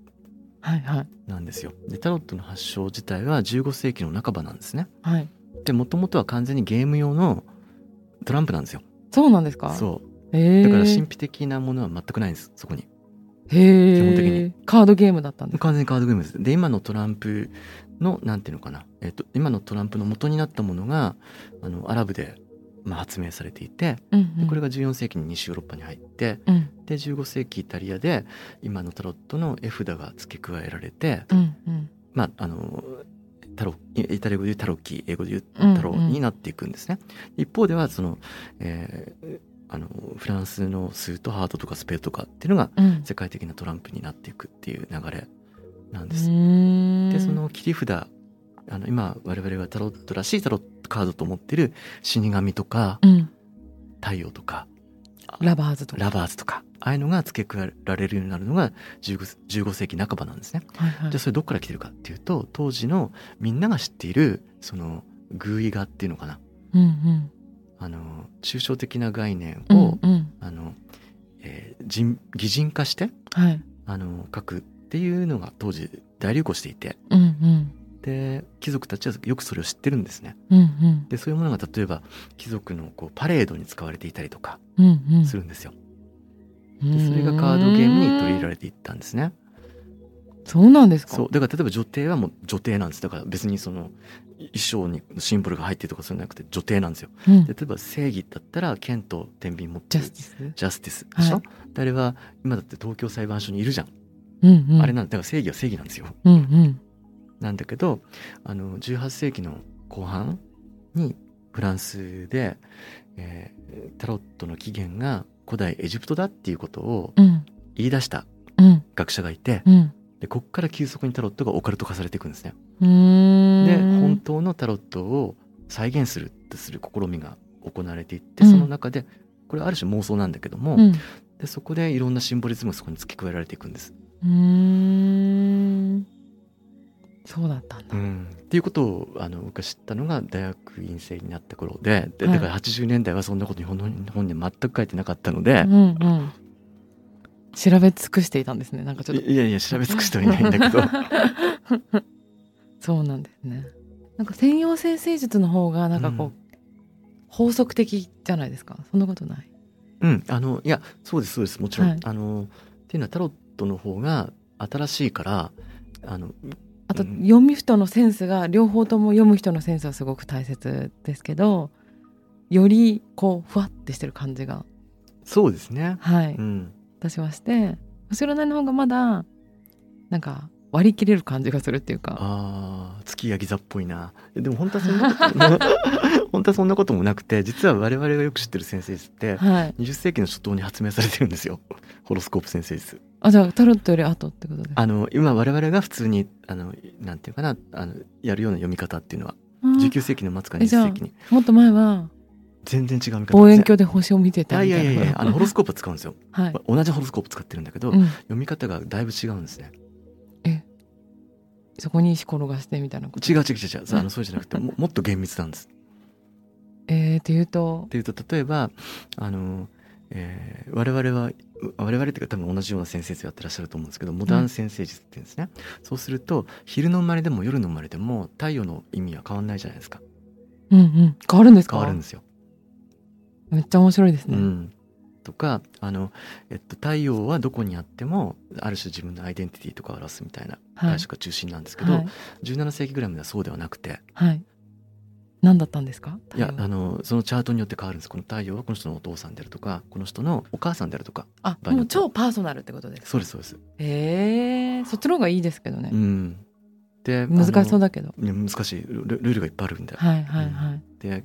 はいはい。なんですよ。でタロットの発祥自体は15世紀の半ばなんですね。はい。でもともとは完全にゲーム用のトランプなんですよ。そうなんですか？そう。へえだから神秘的なものは全くないんですそこに。基本的に。カードゲームだったんですか？完全にカードゲームです。で今のトランプのなんていうのかな、えっと、今のトランプの元になったものがあのアラブで、まあ、発明されていてうんうん。でこれが14世紀に西ヨーロッパに入ってうん。で15世紀イタリアで今のタロットの絵札が付け加えられて、うんうん。まああのタロイタリア語で言うタロッキー英語で言ううんうん。タロになっていくんですね。一方ではその、えーあのフランスのスーとハートとかスペードとかっていうのがうん。世界的なトランプになっていくっていう流れなんうです。ーん。でその切り札あの今我々がタロットらしいタロットカードと思ってる死神とかうん。太陽とかラバーズとか。ラバーズとかああいうのが付け加えられるようになるのが 15, 15世紀半ばなんですね。はいはい。じゃあそれどっから来てるかっていうと当時のみんなが知っているその偶意画っていうのかな。うんうんあの抽象的な概念うを、んうん。あのえー人擬人化してはい。あの書くっていうのが当時大流行していて。うんうん。で貴族たちはよくそれを知ってるんですね。うんうん。でそういうものが例えば貴族のこうパレードに使われていたりとかうんうん。するんですよ。でそれがカードゲームに取り入れられていったんですね。そうなんですか？そう。だから例えば女帝はもう女帝なんです。だから別にその衣装にシンボルが入ってるとかそういうのじゃなくて女帝なんですよ。うん。で例えば正義だったら剣と天秤持ってる。ジャスティスジャスティスでしょ、はいであれは今だって東京裁判所にいるじゃん、うんうん。あれなんだ。から正義は正義なんですよ。うんうん。なんだけどあの18世紀の後半にフランスで、えータロットの起源が古代エジプトだっていうことをうん。言い出したうん。学者がいてうんでこっから急速にタロットがオカルト化されていくんですね。で本当のタロットを再現するとする試みが行われていってうん。その中でこれはある種妄想なんだけども、うん。でそこでいろんなシンボリズムがそこに付け加えられていくんです。うーん。そうだったんだ。うん、っていうことをあの僕が知ったのが大学院生になった頃でではい。だから80年代はそんなこと日本の日本には全く書いてなかったのでう、んうん調べ尽くしていたんですね。なんかちょっと。いいやいや調べ尽くしてはいないんだけど。そうなんですね。なんか専用性聖術の方がなんかこう、うん。法則的じゃないですか。そんなことない。うん。あのいやそうですそうです。もちろん、はい。あのっていうのはタロットの方が新しいからあのあと、うん。読む人のセンスが両方とも読む人のセンスはすごく大切ですけどよりこうふわってしてる感じが。そうですね、はい、うん、私はして後ろの方がまだなんか割り切れる感じがするっていうか。あー月ヤギ座っぽいな。でも本当はそんなこと 本当はそんなこともなくて実は我々がよく知ってる先生術ってはい。20世紀の初頭に発明されてるんですよ。ホロスコープ先生術あじゃあタロットより後ってことですか？あの今我々が普通にあのなんていうかなあのやるような読み方っていうのはあー。19世紀の末か20えじゃあ世紀にもっと前は全然違う見方望遠鏡で星を見てたいな。やいやいや あのホロスコープは使うんですよ。はい、同じホロスコープ使ってるんだけど、うん、読み方がだいぶ違うんですね。そこに石転がしてみたいなこと？違う違う違う違う。あのそうじゃなくてももっと厳密なんです。えー、っていうと？っていうと例えばあの、えー我々は我々っていうか多分同じような先生術やってらっしゃると思うんですけどモダン先生術って言うんですね、そうすると昼の生まれでも夜の生まれでも太陽の意味は変わんないじゃないですか。うんうん。変わるんですか？変わるんですよ。めっちゃ面白いですね、うん、とかあの、えっと、太陽はどこにあってもある種自分のアイデンティティとかを表すみたいなはい。解釈が中心なんですけど、はい、17世紀ぐらいまではそうではなくて。はい、何だったんですか？いやあのそのチャートによって変わるんです。この太陽はこの人のお父さんであるとかこの人のお母さんであるとかあもう超パーソナルってことですか？そうですそうです。へえそっちの方がいいですけどね。う、ん、で難しそうだだけど。難しい。ルルールがいっぱいあるんで、はいはいはい、で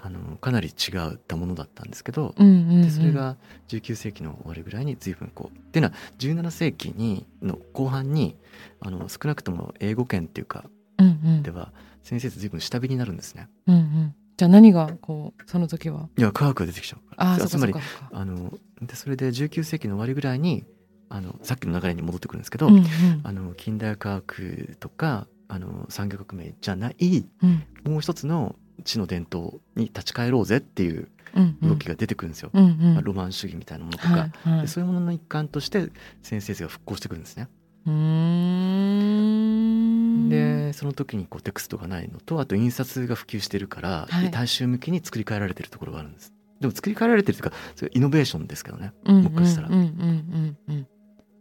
あのかなり違ったものだったんですけど、うんうん、うん、でそれが19世紀の終わりぐらいに随分こうっていうのは17世紀にの後半にあの少なくとも英語圏っていうかうんうん。では先生随分下火になるんですね。うんうん。じゃあ何がこうその時は？いや科学が出てきちゃうから。つまりあのでそれで19世紀の終わりぐらいにあのさっきの流れに戻ってくるんですけど、うんうん。あの近代科学とかあの産業革命じゃないうん。もう一つの地の伝統に立ち返ろうぜっていう動きが出てくるんですよ、うんうん。まあロマン主義みたいなものとか、はいはい。でそういうものの一環として先生が復興してくるんですね。でその時にこうテクストがないのとあと印刷が普及してるから、はい。大衆向けに作り変えられてるところがあるんです。でも作り変えられてるというかそれイノベーションですけどね。うんもしかしたらうん。うんうんうん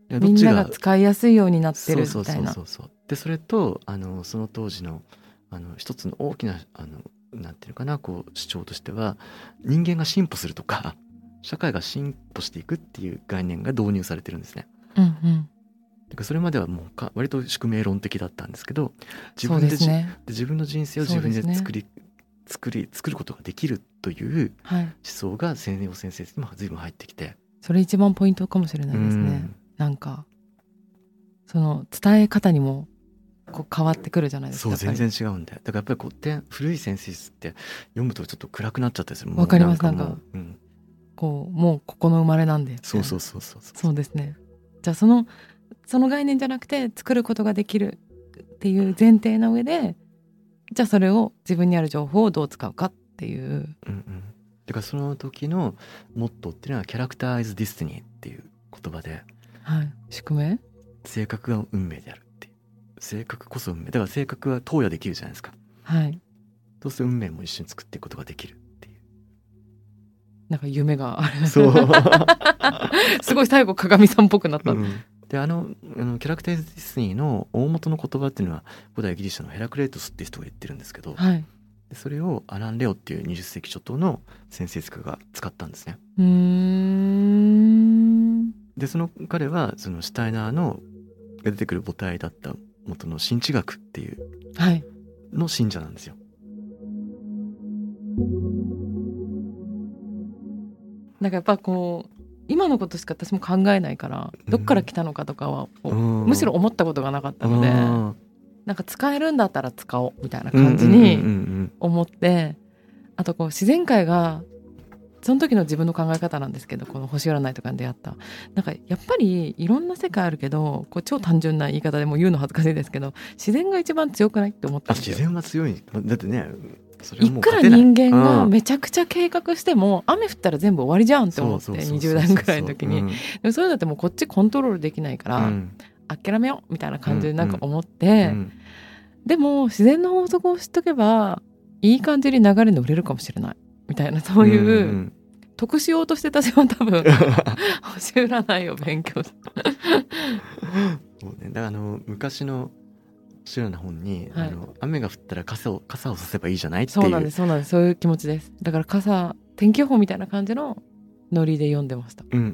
でみんなが使いやすいようになってるみそうそうたいなそうそう。でそれとあのその当時のあの一つの大きなあのなんていうのかなこう主張としては人間が進歩するとか社会が進歩していくっていう概念が導入されてるんですね。うんうん。だからそれまではもうか割と宿命論的だったんですけど自分でね。で自分の人生を自分で作り作り作ることができるというはい。思想が西洋先生にも随分入ってきて。それ一番ポイントかもしれないですね。なんかその伝え方にもこう変わってくるじゃないですかそう全然違うんだよ。だからやっぱり古典古い先生術って読むとちょっと暗くなっちゃったりするわかりますなんかうん、こうもうここの生まれなんで。そうそうそうそうそう。ですね。じゃあそのその概念じゃなくて作ることができるっていう前提の上でじゃあそれを自分にある情報をどう使うかっていう。うんうん。だからその時のモットーっていうのはキャラクターイズディスティニーっていう言葉ではい。宿命？性格が運命である性格こそ運命だから性格は投与できるじゃないですか。はい。そうすると運命も一緒に作っていくことができるっていう。なんか夢がある。そう。すごい最後鏡さんっぽくなった、うん。であのあのキャラクターディスニーの大元の言葉っていうのは古代ギリシャのヘラクレートスっていう人が言ってるんですけど、はい。でそれをアラン・レオっていう20世紀初頭の先生家が使ったんですね。うーん。でその彼はそのシュタイナーのが出てくる母体だった元の新知学っていうはい。の信者なんですよ。なんかやっぱこう今のことしか私も考えないからどっから来たのかとかは、こうむむしろ思ったことがなかったので、うん。なんか使えるんだったら使おうみたいな感じに思って、あとこう自然界がその時の自分の考え方なんですけどこの星占いとかに出会った。なんかやっぱりいろんな世界あるけどこう超単純な言い方でもう言うの恥ずかしいですけど自然が一番強くないって思ったあんですよ。自然は強い。だってねいくら人間がうん。めちゃくちゃ計画しても雨降ったら全部終わりじゃんって思ってそうそうそうそう20代ぐらいの時に。うん。でもそういうのってもうこっちコントロールできないから、うん。諦めようみたいな感じでなんか思っうて、ん。でも自然の法則を知っとけばいい感じに流れに乗れるかもしれないみたいなそういう、ん得しようとして私は多分 星占いを勉強しそうね、だからあの昔の白な本に、はい。あの雨が降ったら傘を傘をさせばいいじゃないっていう。そうなんですそうなんです。そういう気持ちです。だから傘天気予報みたいな感じのノリで読んでました。うんうんうんう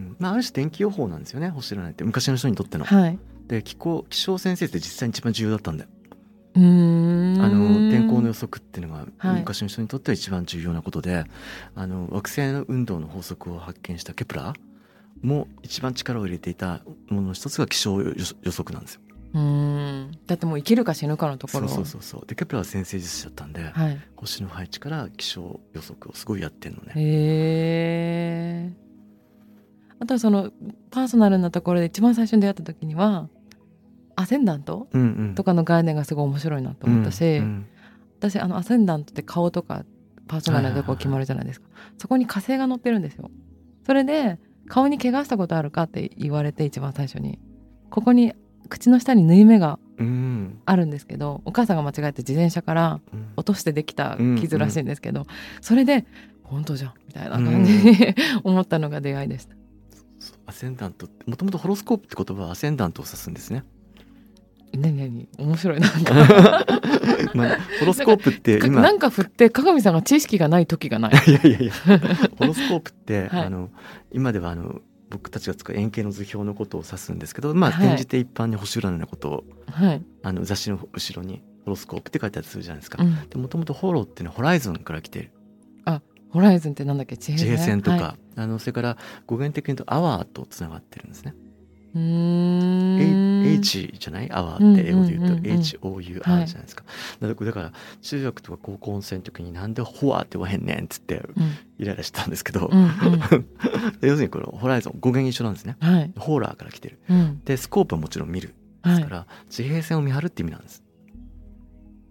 ん。まあある種天気予報なんですよね星占いって。昔の人にとっての。はい。で気候気象占星って実際に一番重要だったんだよ。うーん。あの天候の予測っていうのがはい。昔の人にとっては一番重要なことで、あの惑星の運動の法則を発見したケプラーも一番力を入れていたものの一つが気象予予測なんですよ。うーん。だってもう生きるか死ぬかのところ。そうそうそうでケプラーは占星術師だったんで、はい。星の配置から気象予測をすごいやってんのね。へえあとはそのパーソナルなところで一番最初に出会った時にはアセンダントうんうん、とかの概念がすごい面白いなと思ったし、うんうん私あのアセンダントって顔とかパーソナルなとこ決まるじゃないですか、そこに火星が乗ってるんですよ。それで顔に怪我したことあるかって言われて一番最初にここに口の下に縫い目がうん。あるんですけどお母さんが間違えて自転車からうん。落としてできた傷らしいんですけど、それで本当じゃんみたいな感じに、思ったのが出会いでした。アセンダントもともとホロスコープって言葉はアセンダントを指すんですね。何何面白いなんか。まあ、ホロスコープって今なんか振って鏡さんが知識がない時がない。いやいやいや。ホロスコープって、はい。あの今ではあの僕たちが使う円形の図表のことを指すんですけどまあはい。転じて一般に星占いのことを、はい、あの雑誌の後ろにホロスコープって書いてあったりするじゃないですか。うん、でもともとホロっていうのはホライゾンから来ているホライズンってなんだっけ？地地平線とか、はあのそれから語源的に言うとアワーとつながってるんですね。H じゃない？アワーって英語で言うとうん。うんうんうん HOUR じゃないですか。だからだから中学とか高校生の時になんでホワーって言わへんねんっつってうん。イライラしたんですけど、うんうん。で 要するにこのホライゾン語源一緒なんですね。はい、ホーラーから来てる。うん。でスコープはもちろん見る。はいですか、ら、地平線を見張るって意味なんです。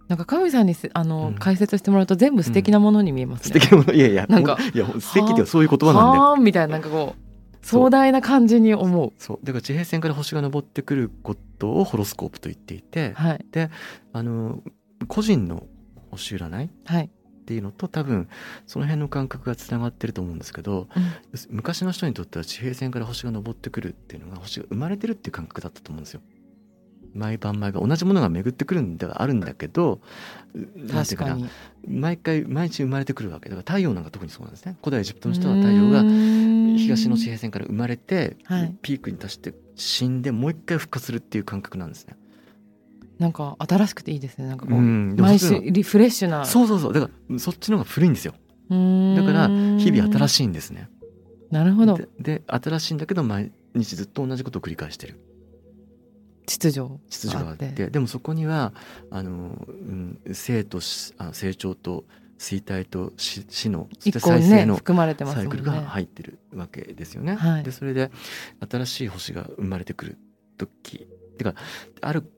なんか神さんにせあの、うん。解説してもらうと全部素敵なものに見えますね。素敵なもの。いやいやなんかいや素敵ってそういう言葉なんで。みたいななんかこう壮大な感じに思う。そうだから地平線から星が昇ってくることをホロスコープと言っていて、はいあの個人の星占いっはい。ていうのと多分その辺の感覚がつながってると思うんですけどうん昔の人にとっては地平線から星が昇ってくるっていうのが星が生まれてるっていう感覚だったと思うんですよ。毎晩毎晩同じものが巡ってくるんではあるんだけど確かに。毎回毎日生まれてくるわけだから太陽なんか特にそうなんですね古代エジプトの人は太陽が東の地平線から生まれて、はいピークに達して死んでもう一回復活するっていう感覚なんですね。なんか新しくていいですね。なんかこう、う毎週リフレッシュな。そうそうそうだからそっちの方が古いんですよだから日々新しいんですね。なるほどでで新しいんだけど毎日ずっと同じことを繰り返してる秩序秩序があってでもそこにはあの、うん、生と死あ成長と衰退と死死の再生の含まれてますサイクル。が入ってるわけですよね。はいでそれで新しい星が生まれてくる時てかある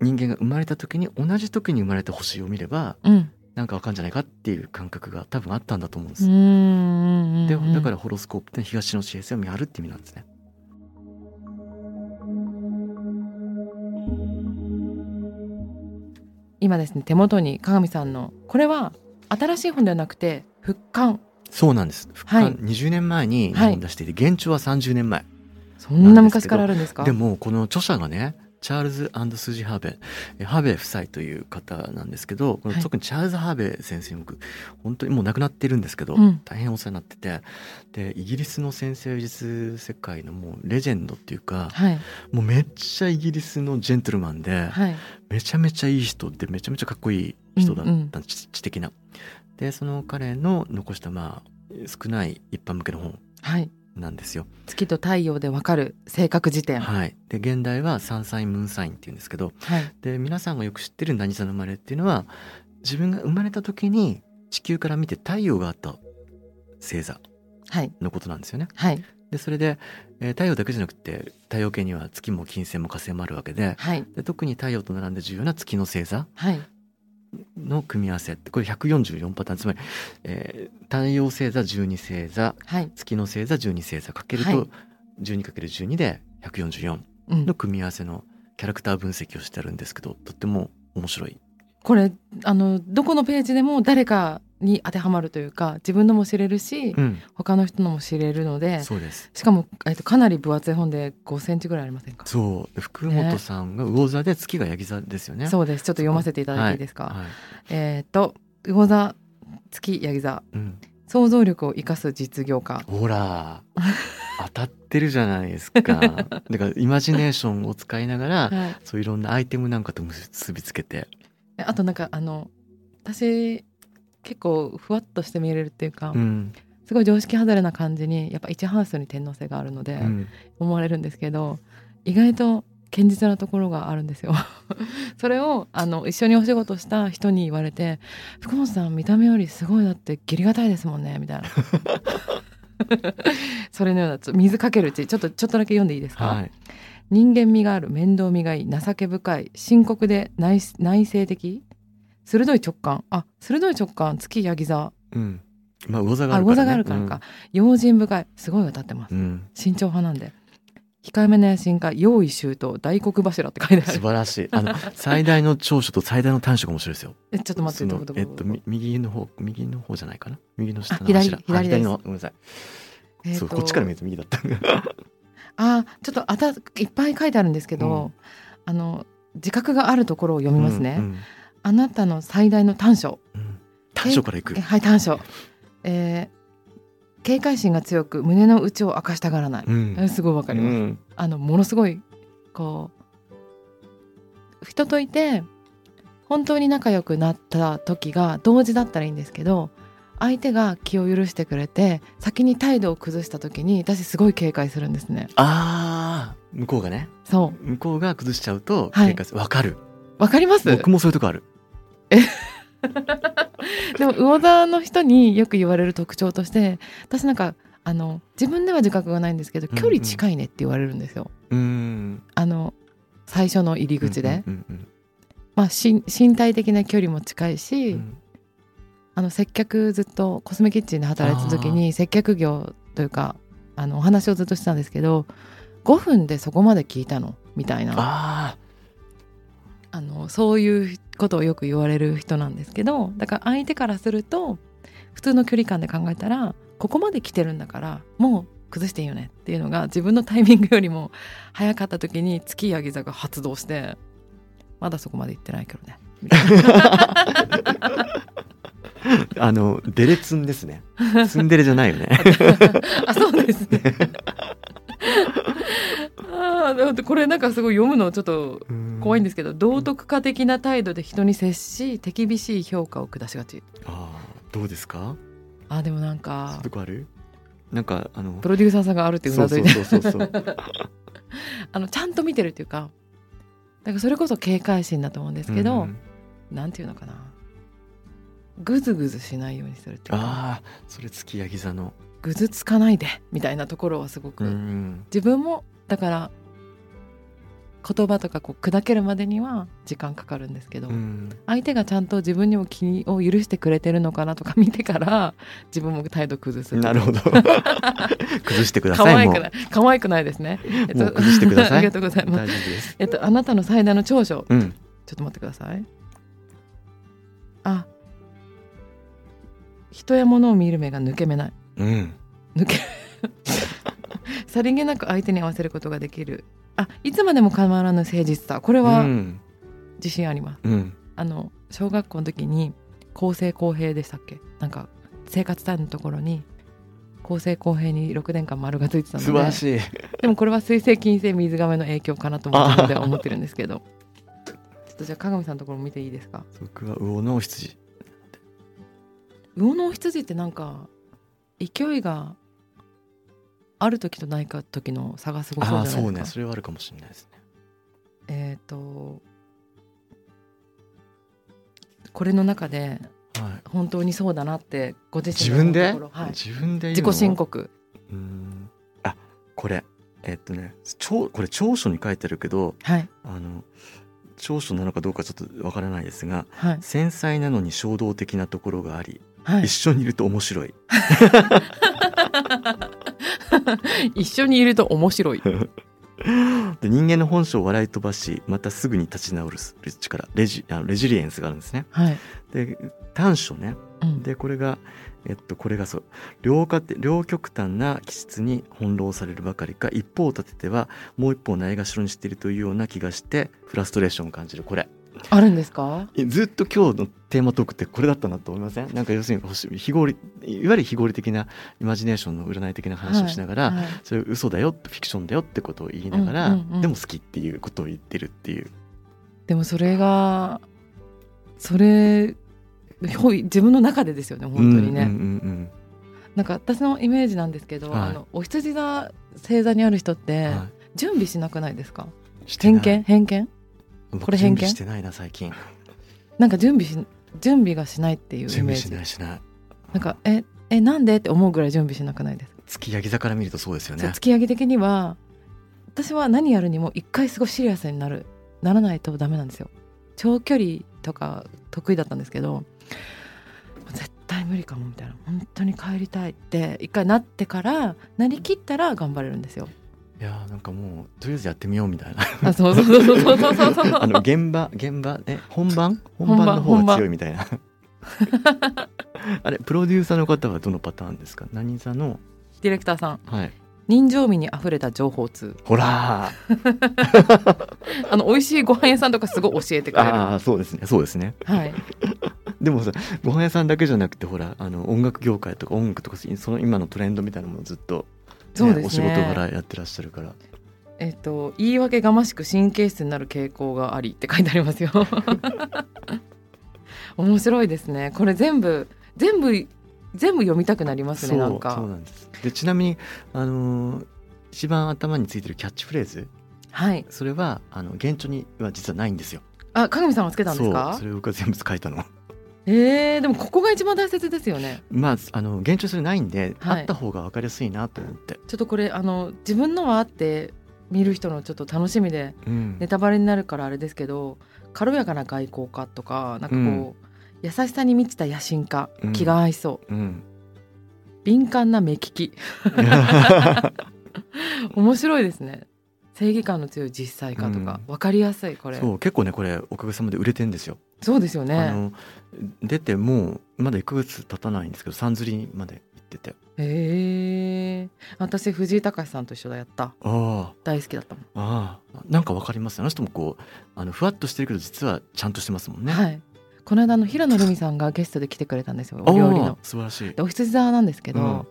人間が生まれた時に同じ時に生まれた星を見ればうん。なんかわかんじゃないかっていう感覚が多分あったんだと思うんです。でだからホロスコープって東の地平線を見張るって意味なんですね。今ですね手元に鏡さんのこれは新しい本ではなくて復刊。そうなんです。復はい。刊20年前に出していて、現状は30年前。そんな昔からあるんですか？でもこの著者がねチャールズスージ・ハーベハーベイ夫妻という方なんですけど特にチャールズ・ハーベイ先生に僕本当にもう亡くなっているんですけど、うん。大変お世話になっててでイギリスの先生術世界のもうレジェンドっていうかはい。もうめっちゃイギリスのジェントルマンで、はい。めちゃめちゃいい人でめちゃめちゃかっこいい人だった、うんうん。知知的な。でその彼の残したまあ少ない一般向けの本。はいなんですよ。月と太陽でわかる性格辞典。ははい、で現代はサンサインムーンサインっていうんですけどい。で皆さんがよく知ってる何座の生まれっていうのは自分が生まれた時に地球から見て太陽があった星座はい。のことなんですよね。はい。でそれで、えー太陽だけじゃなくて太陽系には月も金星も火星もあるわけではい。で特に太陽と並んで重要な月の星座はいの組み合わせってこれ144パターン。つまり、えー太陽星座12星座はい。月の星座12星座かけるはい。と 12×12 で144うんの組み合わせのキャラクター分析をしてあるん。ですけどとっても面白い。これあのどこのページでも誰かに当てはまるというか自分のも知れるし、うん、他の人のも知れるのでそうです。しかも、えっと、かなり分厚い本で5センチぐらいありませんか？そう。福本さんが魚座で月がヤギ座ですよね。そうです。ちょっと読ませていただいていいですか、はい。えっと魚座月ヤギ座。うん。想像力を生かす実業家。ほら当たってるじゃないですか。だからイマジネーションを使いながらはい。そういろんなアイテムなんかと結びつけて。えあとなんかあの私結構ふわっとして見えるっていうか、うんすごい常識外れな感じにやっぱ1ハウスに天皇制があるので、うん思われるんですけど意外と堅実なところがあるんですよ。それをあの一緒にお仕事した人に言われて「福本さん見た目よりすごいだって義理がたいですもんね」みたいな。それのような水かけるうちちょっとちょっとだけ読んでいいですか、はい人間味がある面倒見がいい情け深い深刻で内内省的鋭い直感。あ鋭い直感。月ヤギ座。うん。まあ魚座がああるから、ね、魚座があるからか、用心深い。すごい当たってます。うん、うん慎重派なんで。控えめな野心家用意周到大黒柱って書いてある。素晴らしい。あの 最大の長所と最大の短所が面白いですよ。えちょっと待ってえっとみ右の方右の方じゃないかな？右の下の柱。あ左です。のごめんなさい、えーとそうこっちから見ると右だった。あちょっとあたいっぱい書いてあるんですけど、あの自覚があるところを読みますね、うんうんあなたの最大の短所。うん。短所からいく。えはい短所。えー警戒心が強く胸の内を明かしたがらない、うん。えすごいわかります、うん。あのものすごいこう人といて本当に仲良くなった時が同時だったらいいんですけど相手が気を許してくれて先に態度を崩した時に私すごい警戒するんですね。ああ向こうがね。そ向こうが崩しちゃうとはい。警戒する。わかる。うわかります。僕もそういうとこある でも魚座の人によく言われる特徴として私なんかあの自分では自覚がないんですけどうんうん。距離近いねって言われるんですよ、うん。あの最初の入り口で、うんうんまあしん身体的な距離も近いし、うん。うんあの接客ずっとコスメキッチンで働いてた時に接客業というかあのお話をずっとしてたんですけど5分でそこまで聞いたのみたいなああのそういうことをよく言われる人なんですけどだから相手からすると普通の距離感で考えたらここまで来てるんだからもう崩していいよねっていうのが自分のタイミングよりも早かった時に月ヤギ座が発動してまだそこまで行ってないけどね。あのデレツンですね。ツンデレじゃないよね。あそうですねあーだってこれなんかすごい読むのちょっと怖いんですすけど道徳家的な態度で人に接し手厳しい評価を下しがち。あーどうですか？あでもなんかなんかあのプロデューサーさんがあるってうなずいてあのちゃんと見てるっていうかだからそれこそ警戒心だと思うんですけど、うんなんていうのかな。グズグズしないようにするっていうか。ああそれ月ヤギ座の。ぐずつかないでみたいなところはすごく、うん。自分もだから言葉とかこう砕けるまでには時間かかるんですけど、うん。相手がちゃんと自分にも気を許してくれてるのかなとか見てから 自分も態度崩すなるほど。崩してくだ可さいもう愛くない可愛くないですね、えもう崩してください。ありがとうございます。えっとあなたの最大の長所。うん。ちょっと待ってください。あ。人や物を見る目が抜け目ない。うん。抜けさりげなく相手に合わせることができるあいつまでも変わらぬ誠実さ。これうはん。自信あります、うん。あの小学校の時に公正公平でしたっけ？なんか生活単位のところに公正公平に6年間丸がついてたので。素晴らしい。でもこれは水星金星水亀の影響かなと思って思ってるんですけど。ちょっとじゃあ鏡さんのところ見ていいですか？僕は魚の羊魚のお羊ってなんか勢いがある時とないか時の差がすごそうそうじゃないですか。ね。それはあるかもしれないですね。えっ、とこれの中ではい。本当にそうだなってご自身自分で？はい、自分で自己申告。うーん。あこれ。えっとね長これ長所に書いてあるけどはい。あの長所なのかどうかちょっとわからないですがはい。繊細なのに衝動的なところがあり、はい。一緒にいると面白い 一緒にいると面白い。で人間の本性を笑い飛ばしまたすぐに立ち直る力レジあのレジリエンスがあるんですね。はい、で短所ね。うん、でこれがえっとこれがそう両家庭両極端な気質に翻弄されるばかりか一方を立ててはもう一方をないがしろにしているというような気がしてフラストレーションを感じる。これあるんですか？ずっと今日のテーマトークってこれだったなと思いません？なんか要するに星非合理いわゆる非合理的なイマジネーションの占い的な話をしながら、はいはい。それ嘘だよフィクションだよってことを言いながら、うんうんうん。でも好きっていうことを言ってるっていう。でもそれがそれ自分の中でですよね本当にね、うんうんうんなんか私のイメージなんですけど、はい。あのお羊座星座にある人って準備しなくないですか？いしてない。偏見？偏見？僕これ偏見？準備してないな最近。なんか準備し準備がしないっていうイ準備しメージないしない。なんかええなんでって思うぐらい準備しなくないですか、月ヤギ座から見るとそうですよね。そう突き上げ的には私は何やるにも一回すごいシリアスになるならないとダメなんですよ。長距離とか得意だったんですけど絶対無理かもみたいな。本当に帰りたいって一回なってからなりきったら頑張れるんですよいやーなんかもうとりあえずやってみようみたいな。あそうそうそうそうそうそう。そ うあの現場現場ね本番？本本番番の方が強いみたいな。あれプロデューサーの方はどのパターンですか？何座の？ディレクターさん。はい。人情味にあふれた情報通。ほらー。あの美味しいご飯屋さんとかすごい教えてくれる。ああそうですね。そうですね。はい。でもさご飯屋さんだけじゃなくてほらあの音楽業界とか音楽とかその今のトレンドみたいなのもずっと、そうですね。お仕事柄やってらっしゃるから。えっ、と言い訳がましく神経質になる傾向がありって書いてありますよ。面白いですね。これ全部全部全部読みたくなりますねなんか。そうなんです。でちなみにあのー一番頭についてるキャッチフレーズ。はい。それはあの原著には実はないんですよ。あ鏡さんはつけたんですそうかそれを僕は全部書いたのえー、でもここが一番大切ですよね。まああの現状それないんで、はい。あった方が分かりやすいなと思って、ちょっとこれあの自分のはあって見る人のちょっと楽しみでうん。ネタバレになるからあれですけど軽やかな外交家とかなんかこう、うん。優しさに満ちた野心家、うん。気が合いそう。うん、敏感な目利き。面白いですね。正義感の強い実際家とか、わかりやすいこれ。そう結構ねこれおかげさまで売れてんですよ、そうですよね。あの出てもうまだ1ヶ月経たないんですけどさんずりまで行ってて。へえ私藤井隆さんと一緒だやった。あ大好きだったもん、あなんか分かりますあの人もこうあのふわっとしてるけど実はちゃんとしてますもんね、はい。この間あの平野レミさんがゲストで来てくれたんですよあお料理の。あ素晴らしい。でお羊座なんですけど、うん。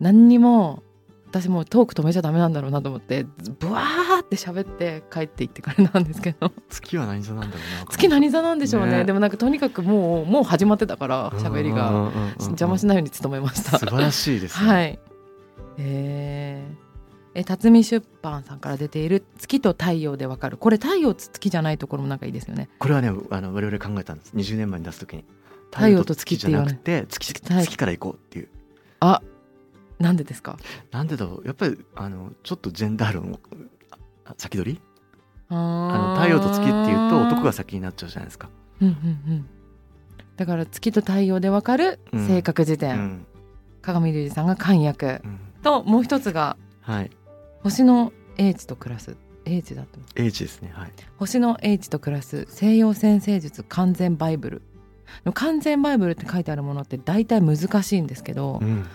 何にも私もうトーク止めちゃダメなんだろうなと思ってブワーって喋って帰っていってくれたんですけど。月は何座なんだろうな月何座なんでしょうね。ね。でもなんかとにかくもうもう始まってたから喋りが邪魔しないように努めました。素晴らしいですね、はい。えー。え辰巳出版さんから出ている「月と太陽でわかる」これ太陽と月じゃないところもなんかいいですよね。これはねあの我々考えたんです。20年前に出す時に。太陽と月じゃなくて月はい。月から行こうっていう。あなんでですか？なんでだろう？やっぱりあのちょっとジェンダー論先取り？ああのの太陽と月っていうと男が先になっちゃうじゃないですか、うんうんうん。だから月と太陽でわかるうん。性格辞う典、ん。鏡隆二さんが漢訳。うん、ともう一つがはい。星の英知と暮らす。英知だと英知ですねはい。星の英知と暮らす西洋先生術完全バイブル。完全バイブルって書いてあるものって大体難しいんですけど、うん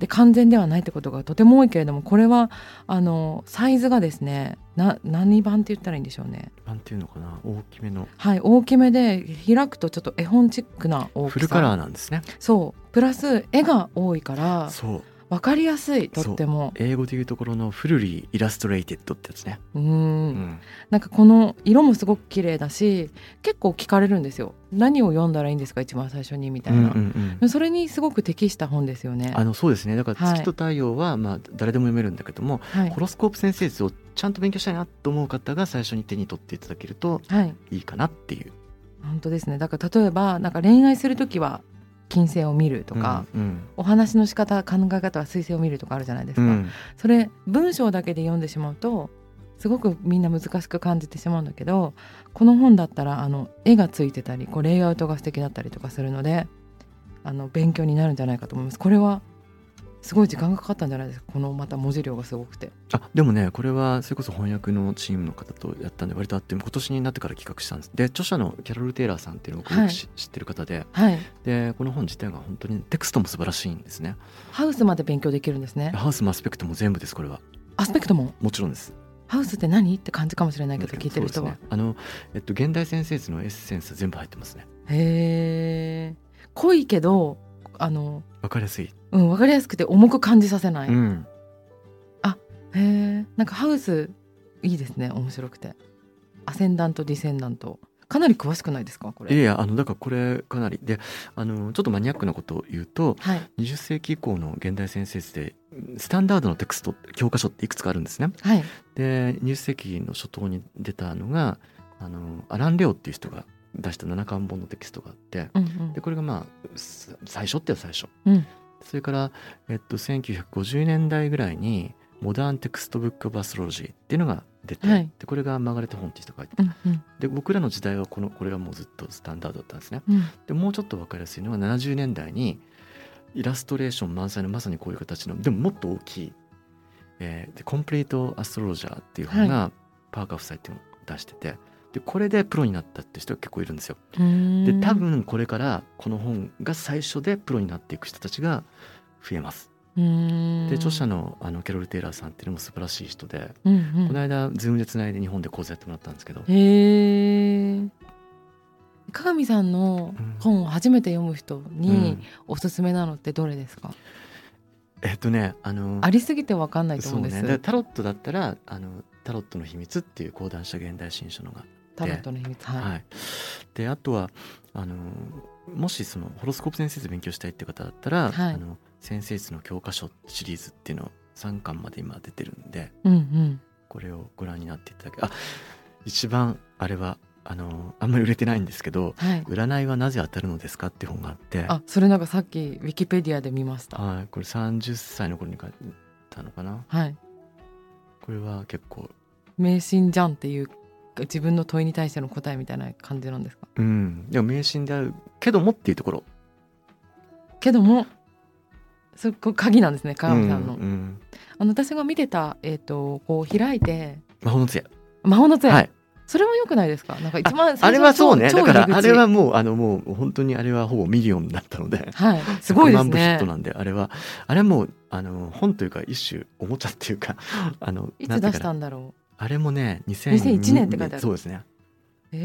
で完全ではないってことがとても多いけれどもこれはあのサイズがですねな何番って言ったらいいんでしょうね。なんていうのかな？大きめの。はい大きめで開くとちょっと絵本チックな大きさ。フルカラーなんですね。そう。プラス絵が多いからそう分かりやすいとっても。英語でいうところのフルリーイラストレイテッドってやつね、ううん。ん、なんかこの色もすごく綺麗だし結構聞かれるんですよ。何を読んだらいいんですか一番最初にみたいな、うんうんうん。それにすごく適した本ですよね。あのそうですね。だからはい。月と太陽はまあ誰でも読めるんだけども、はい。ホロスコープ先生術をちゃんと勉強したいなと思う方が最初に手に取っていただけるとはい。いいかなっていう。本当ですね。だから例えばなんか恋愛する時は金星を見るとか、うんお話の仕方考え方は彗星を見るとかあるじゃないですか、うん。それ文章だけで読んでしまうとすごくみんな難しく感じてしまうんだけどこの本だったらあの絵がついてたりこうレイアウトが素敵だったりとかするのであの勉強になるんじゃないかと思います。これはすごい時間がかかったんじゃないですか？このまた文字量がすごくて。あでもねこれはそれこそ翻訳のチームの方とやったんで割とあって今年になってから企画したんです。で著者のキャロル・テイラーさんっていうのを僕よくし知ってる方で。はい。でこの本自体が本当にテクストも素晴らしいんですね。ハウスまで勉強できるんですね。ハウスもアスペクトも全部ですこれは。アスペクトも？もちろんです。ハウスって何？って感じかもしれないけど聞いてる人は、ね。あの、えっと、現代先生図のエッセンス全部入ってますね。へえ濃いけどあのわかりやすい、うん分かりやすくて重く感じさせない、うん、へえなんかハウスいいですね面白くて。アセンダントディセンダント。かなり詳しくないですかこれ？いやいやあのだからこれかなり。であのちょっとマニアックなことを言うとはい。20世紀以降の現代先生図でスタンダードのテクスト教科書っていくつかあるんですね。はい。で20世紀の初頭に出たのがあのアラン・レオっていう人が出した七巻本のテキストがあってうんうん。でこれがまあさ最初っては最初、うんそれから、えっと、1950年代ぐらいにModern Textbook of Astrology っていうのが出て、はい。でこれがマーガレット・ホンっていう人が書いてうんうん。で僕らの時代はこのこれがもうずっとスタンダードだったんですね。うん。でもうちょっと分かりやすいのが70年代にイラストレーション満載のまさにこういう形のでももっと大きい「えー、で Complete Astrologer」っていう本がパーカー夫妻っていうのを出しててでこれでプロになったって人が結構いるんですよ。で多分これからこの本が最初でプロになっていく人たちが増えます。で著者のあのケロル・テイラーさんっていうのも素晴らしい人で、うんうん。この間ズームでつないで日本で講座やってもらったんですけど、へえ鏡さんの本を初めて読む人うにん。おすすめなのってどれですか、えっとねあのありすぎてわかんないと思うんです、そうね、でタロットだったらあの「タロットの秘密」っていう講談社現代新書のがタロットの秘密はい、はい、であとはあのもしそのホロスコープ先生図勉強したいって方だったら、はい。あの先生図の教科書シリーズっていうのを3巻まで今出てるんでうんうん。これをご覧になっていただけあ一番あれはあのあんまり売れてないんですけどはい「占いはなぜ当たるのですか?」って本があってあそれなんかさっきウィキペディアで見ました。はい、これ30歳の頃に書いたのかな？はい。これは結構迷信じゃんっていう自分の問いに対しての答えみたいな感じなんですか？うん。でも迷信であるけどもっていうところ。けどもそこ鍵なんですね鏡さんの,、うんうん。あの私が見てたえっ、とこう開いて魔法の杖。魔法の杖、はい。それも良くないですか？なんか一番あれはそうね。超だからあれはもうあのもう本当にあれはほぼミリオンだったので。はい。すごいです100万部ヒッねトなんであれはあれはもうあの本というか一種おもちゃっていうかあのいつ出したんだろあれもね2002 2001年って書いてある。そうですね。え。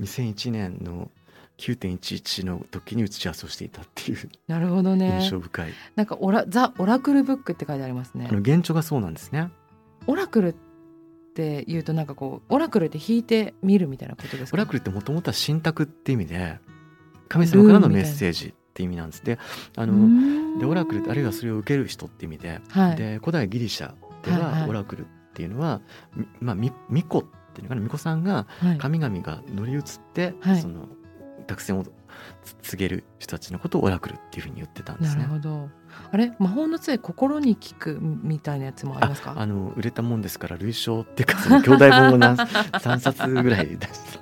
2001年の9.11の時に打ち合わせをしていたっていう。なるほどね。印象深い、なんかオラザ・オラクルブックって書いてありますね。あの原著がそうなんですね。オラクルって言うとなんかこうオラクルって引いてみるみたいなことですか？オラクルってもともとは信託って意味で神様からのメッセージって意味なんです。であのでオラクルあるいはそれを受ける人って意味で,、はい。で古代ギリシャではオラクルっていうのは、みまあ、み巫女っていうのかな？巫女さんがはい。神々が乗り移って、はい。その託戦をつ告げる人たちのことをオラクルっていうふうに言ってたんですなるね。ほど。あれ？魔法の杖心に効くみたいなやつもありますか？あの売れたもんですから類称っていうかその兄弟本を何3 冊ぐらい出した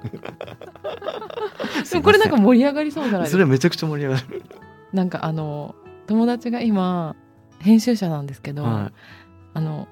でもこれなんか盛り上がりそうじゃないですかそれはめちゃくちゃ盛り上がる、なんかあの友達が今編集者なんですけど、はあの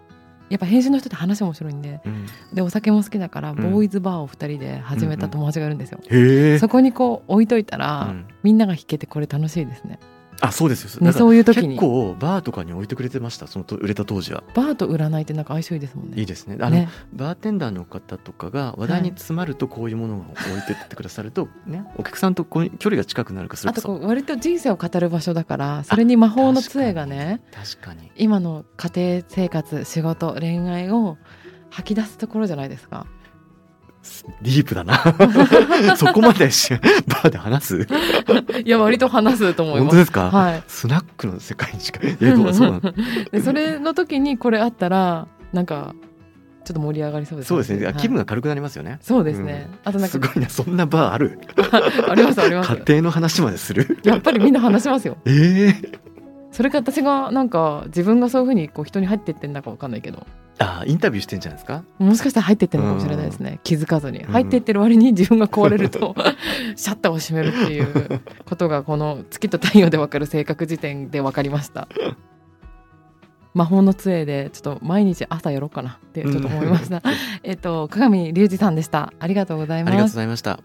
やっぱ編集の人って話面白いんでいうん。でお酒も好きだから、ん。ボーイズバーを二人で始めた友達がいるんですよ、へえそこにこう置いといたら、うん。みんなが弾けてこれ楽しいですねあそうですよ。ねそういう時に。結構バーとかに置いてくれてました？そのと売れた当時は。バーと占いってなんか相性いいですもんね。いいですね。あのね。バーテンダーの方とかが話題に詰まるとこういうものを置いてってくださると ねお客さんとこう距離が近くなるかそれあことそこう割と人生を語る場所だからそれに魔法の杖がね確かに。今の家庭生活仕事恋愛を吐き出すところじゃないですかディープだな。そこまでしバーで話す？いや割と話すと思います。本当ですか、はい。スナックの世界にしか。いやどう そうなん。でそれの時にこれあったらなんかちょっと盛り上がりそうですそうですね、はい。気分が軽くなりますよね。そうですね、あとなんかすごいなそんなバーある？ありますあります。家庭の話までする？やっぱりみんな話しますよ。ええそれか私がなんか自分がそういうふうにこう人に入ってってんだかわかんないけど。あインタビューしてんじゃないですか？もしかしたら入ってってるのかもしれないですね。気づかずに。ん。入ってってる割に自分が壊れると シャッターを閉めるっていうことがこの月と太陽でわかる性格時点で分かりました。魔法の杖でちょっと毎日朝やろうかなってちょっと思いました、えっと鏡隆二さんでした。ありがとうございありがとうますございました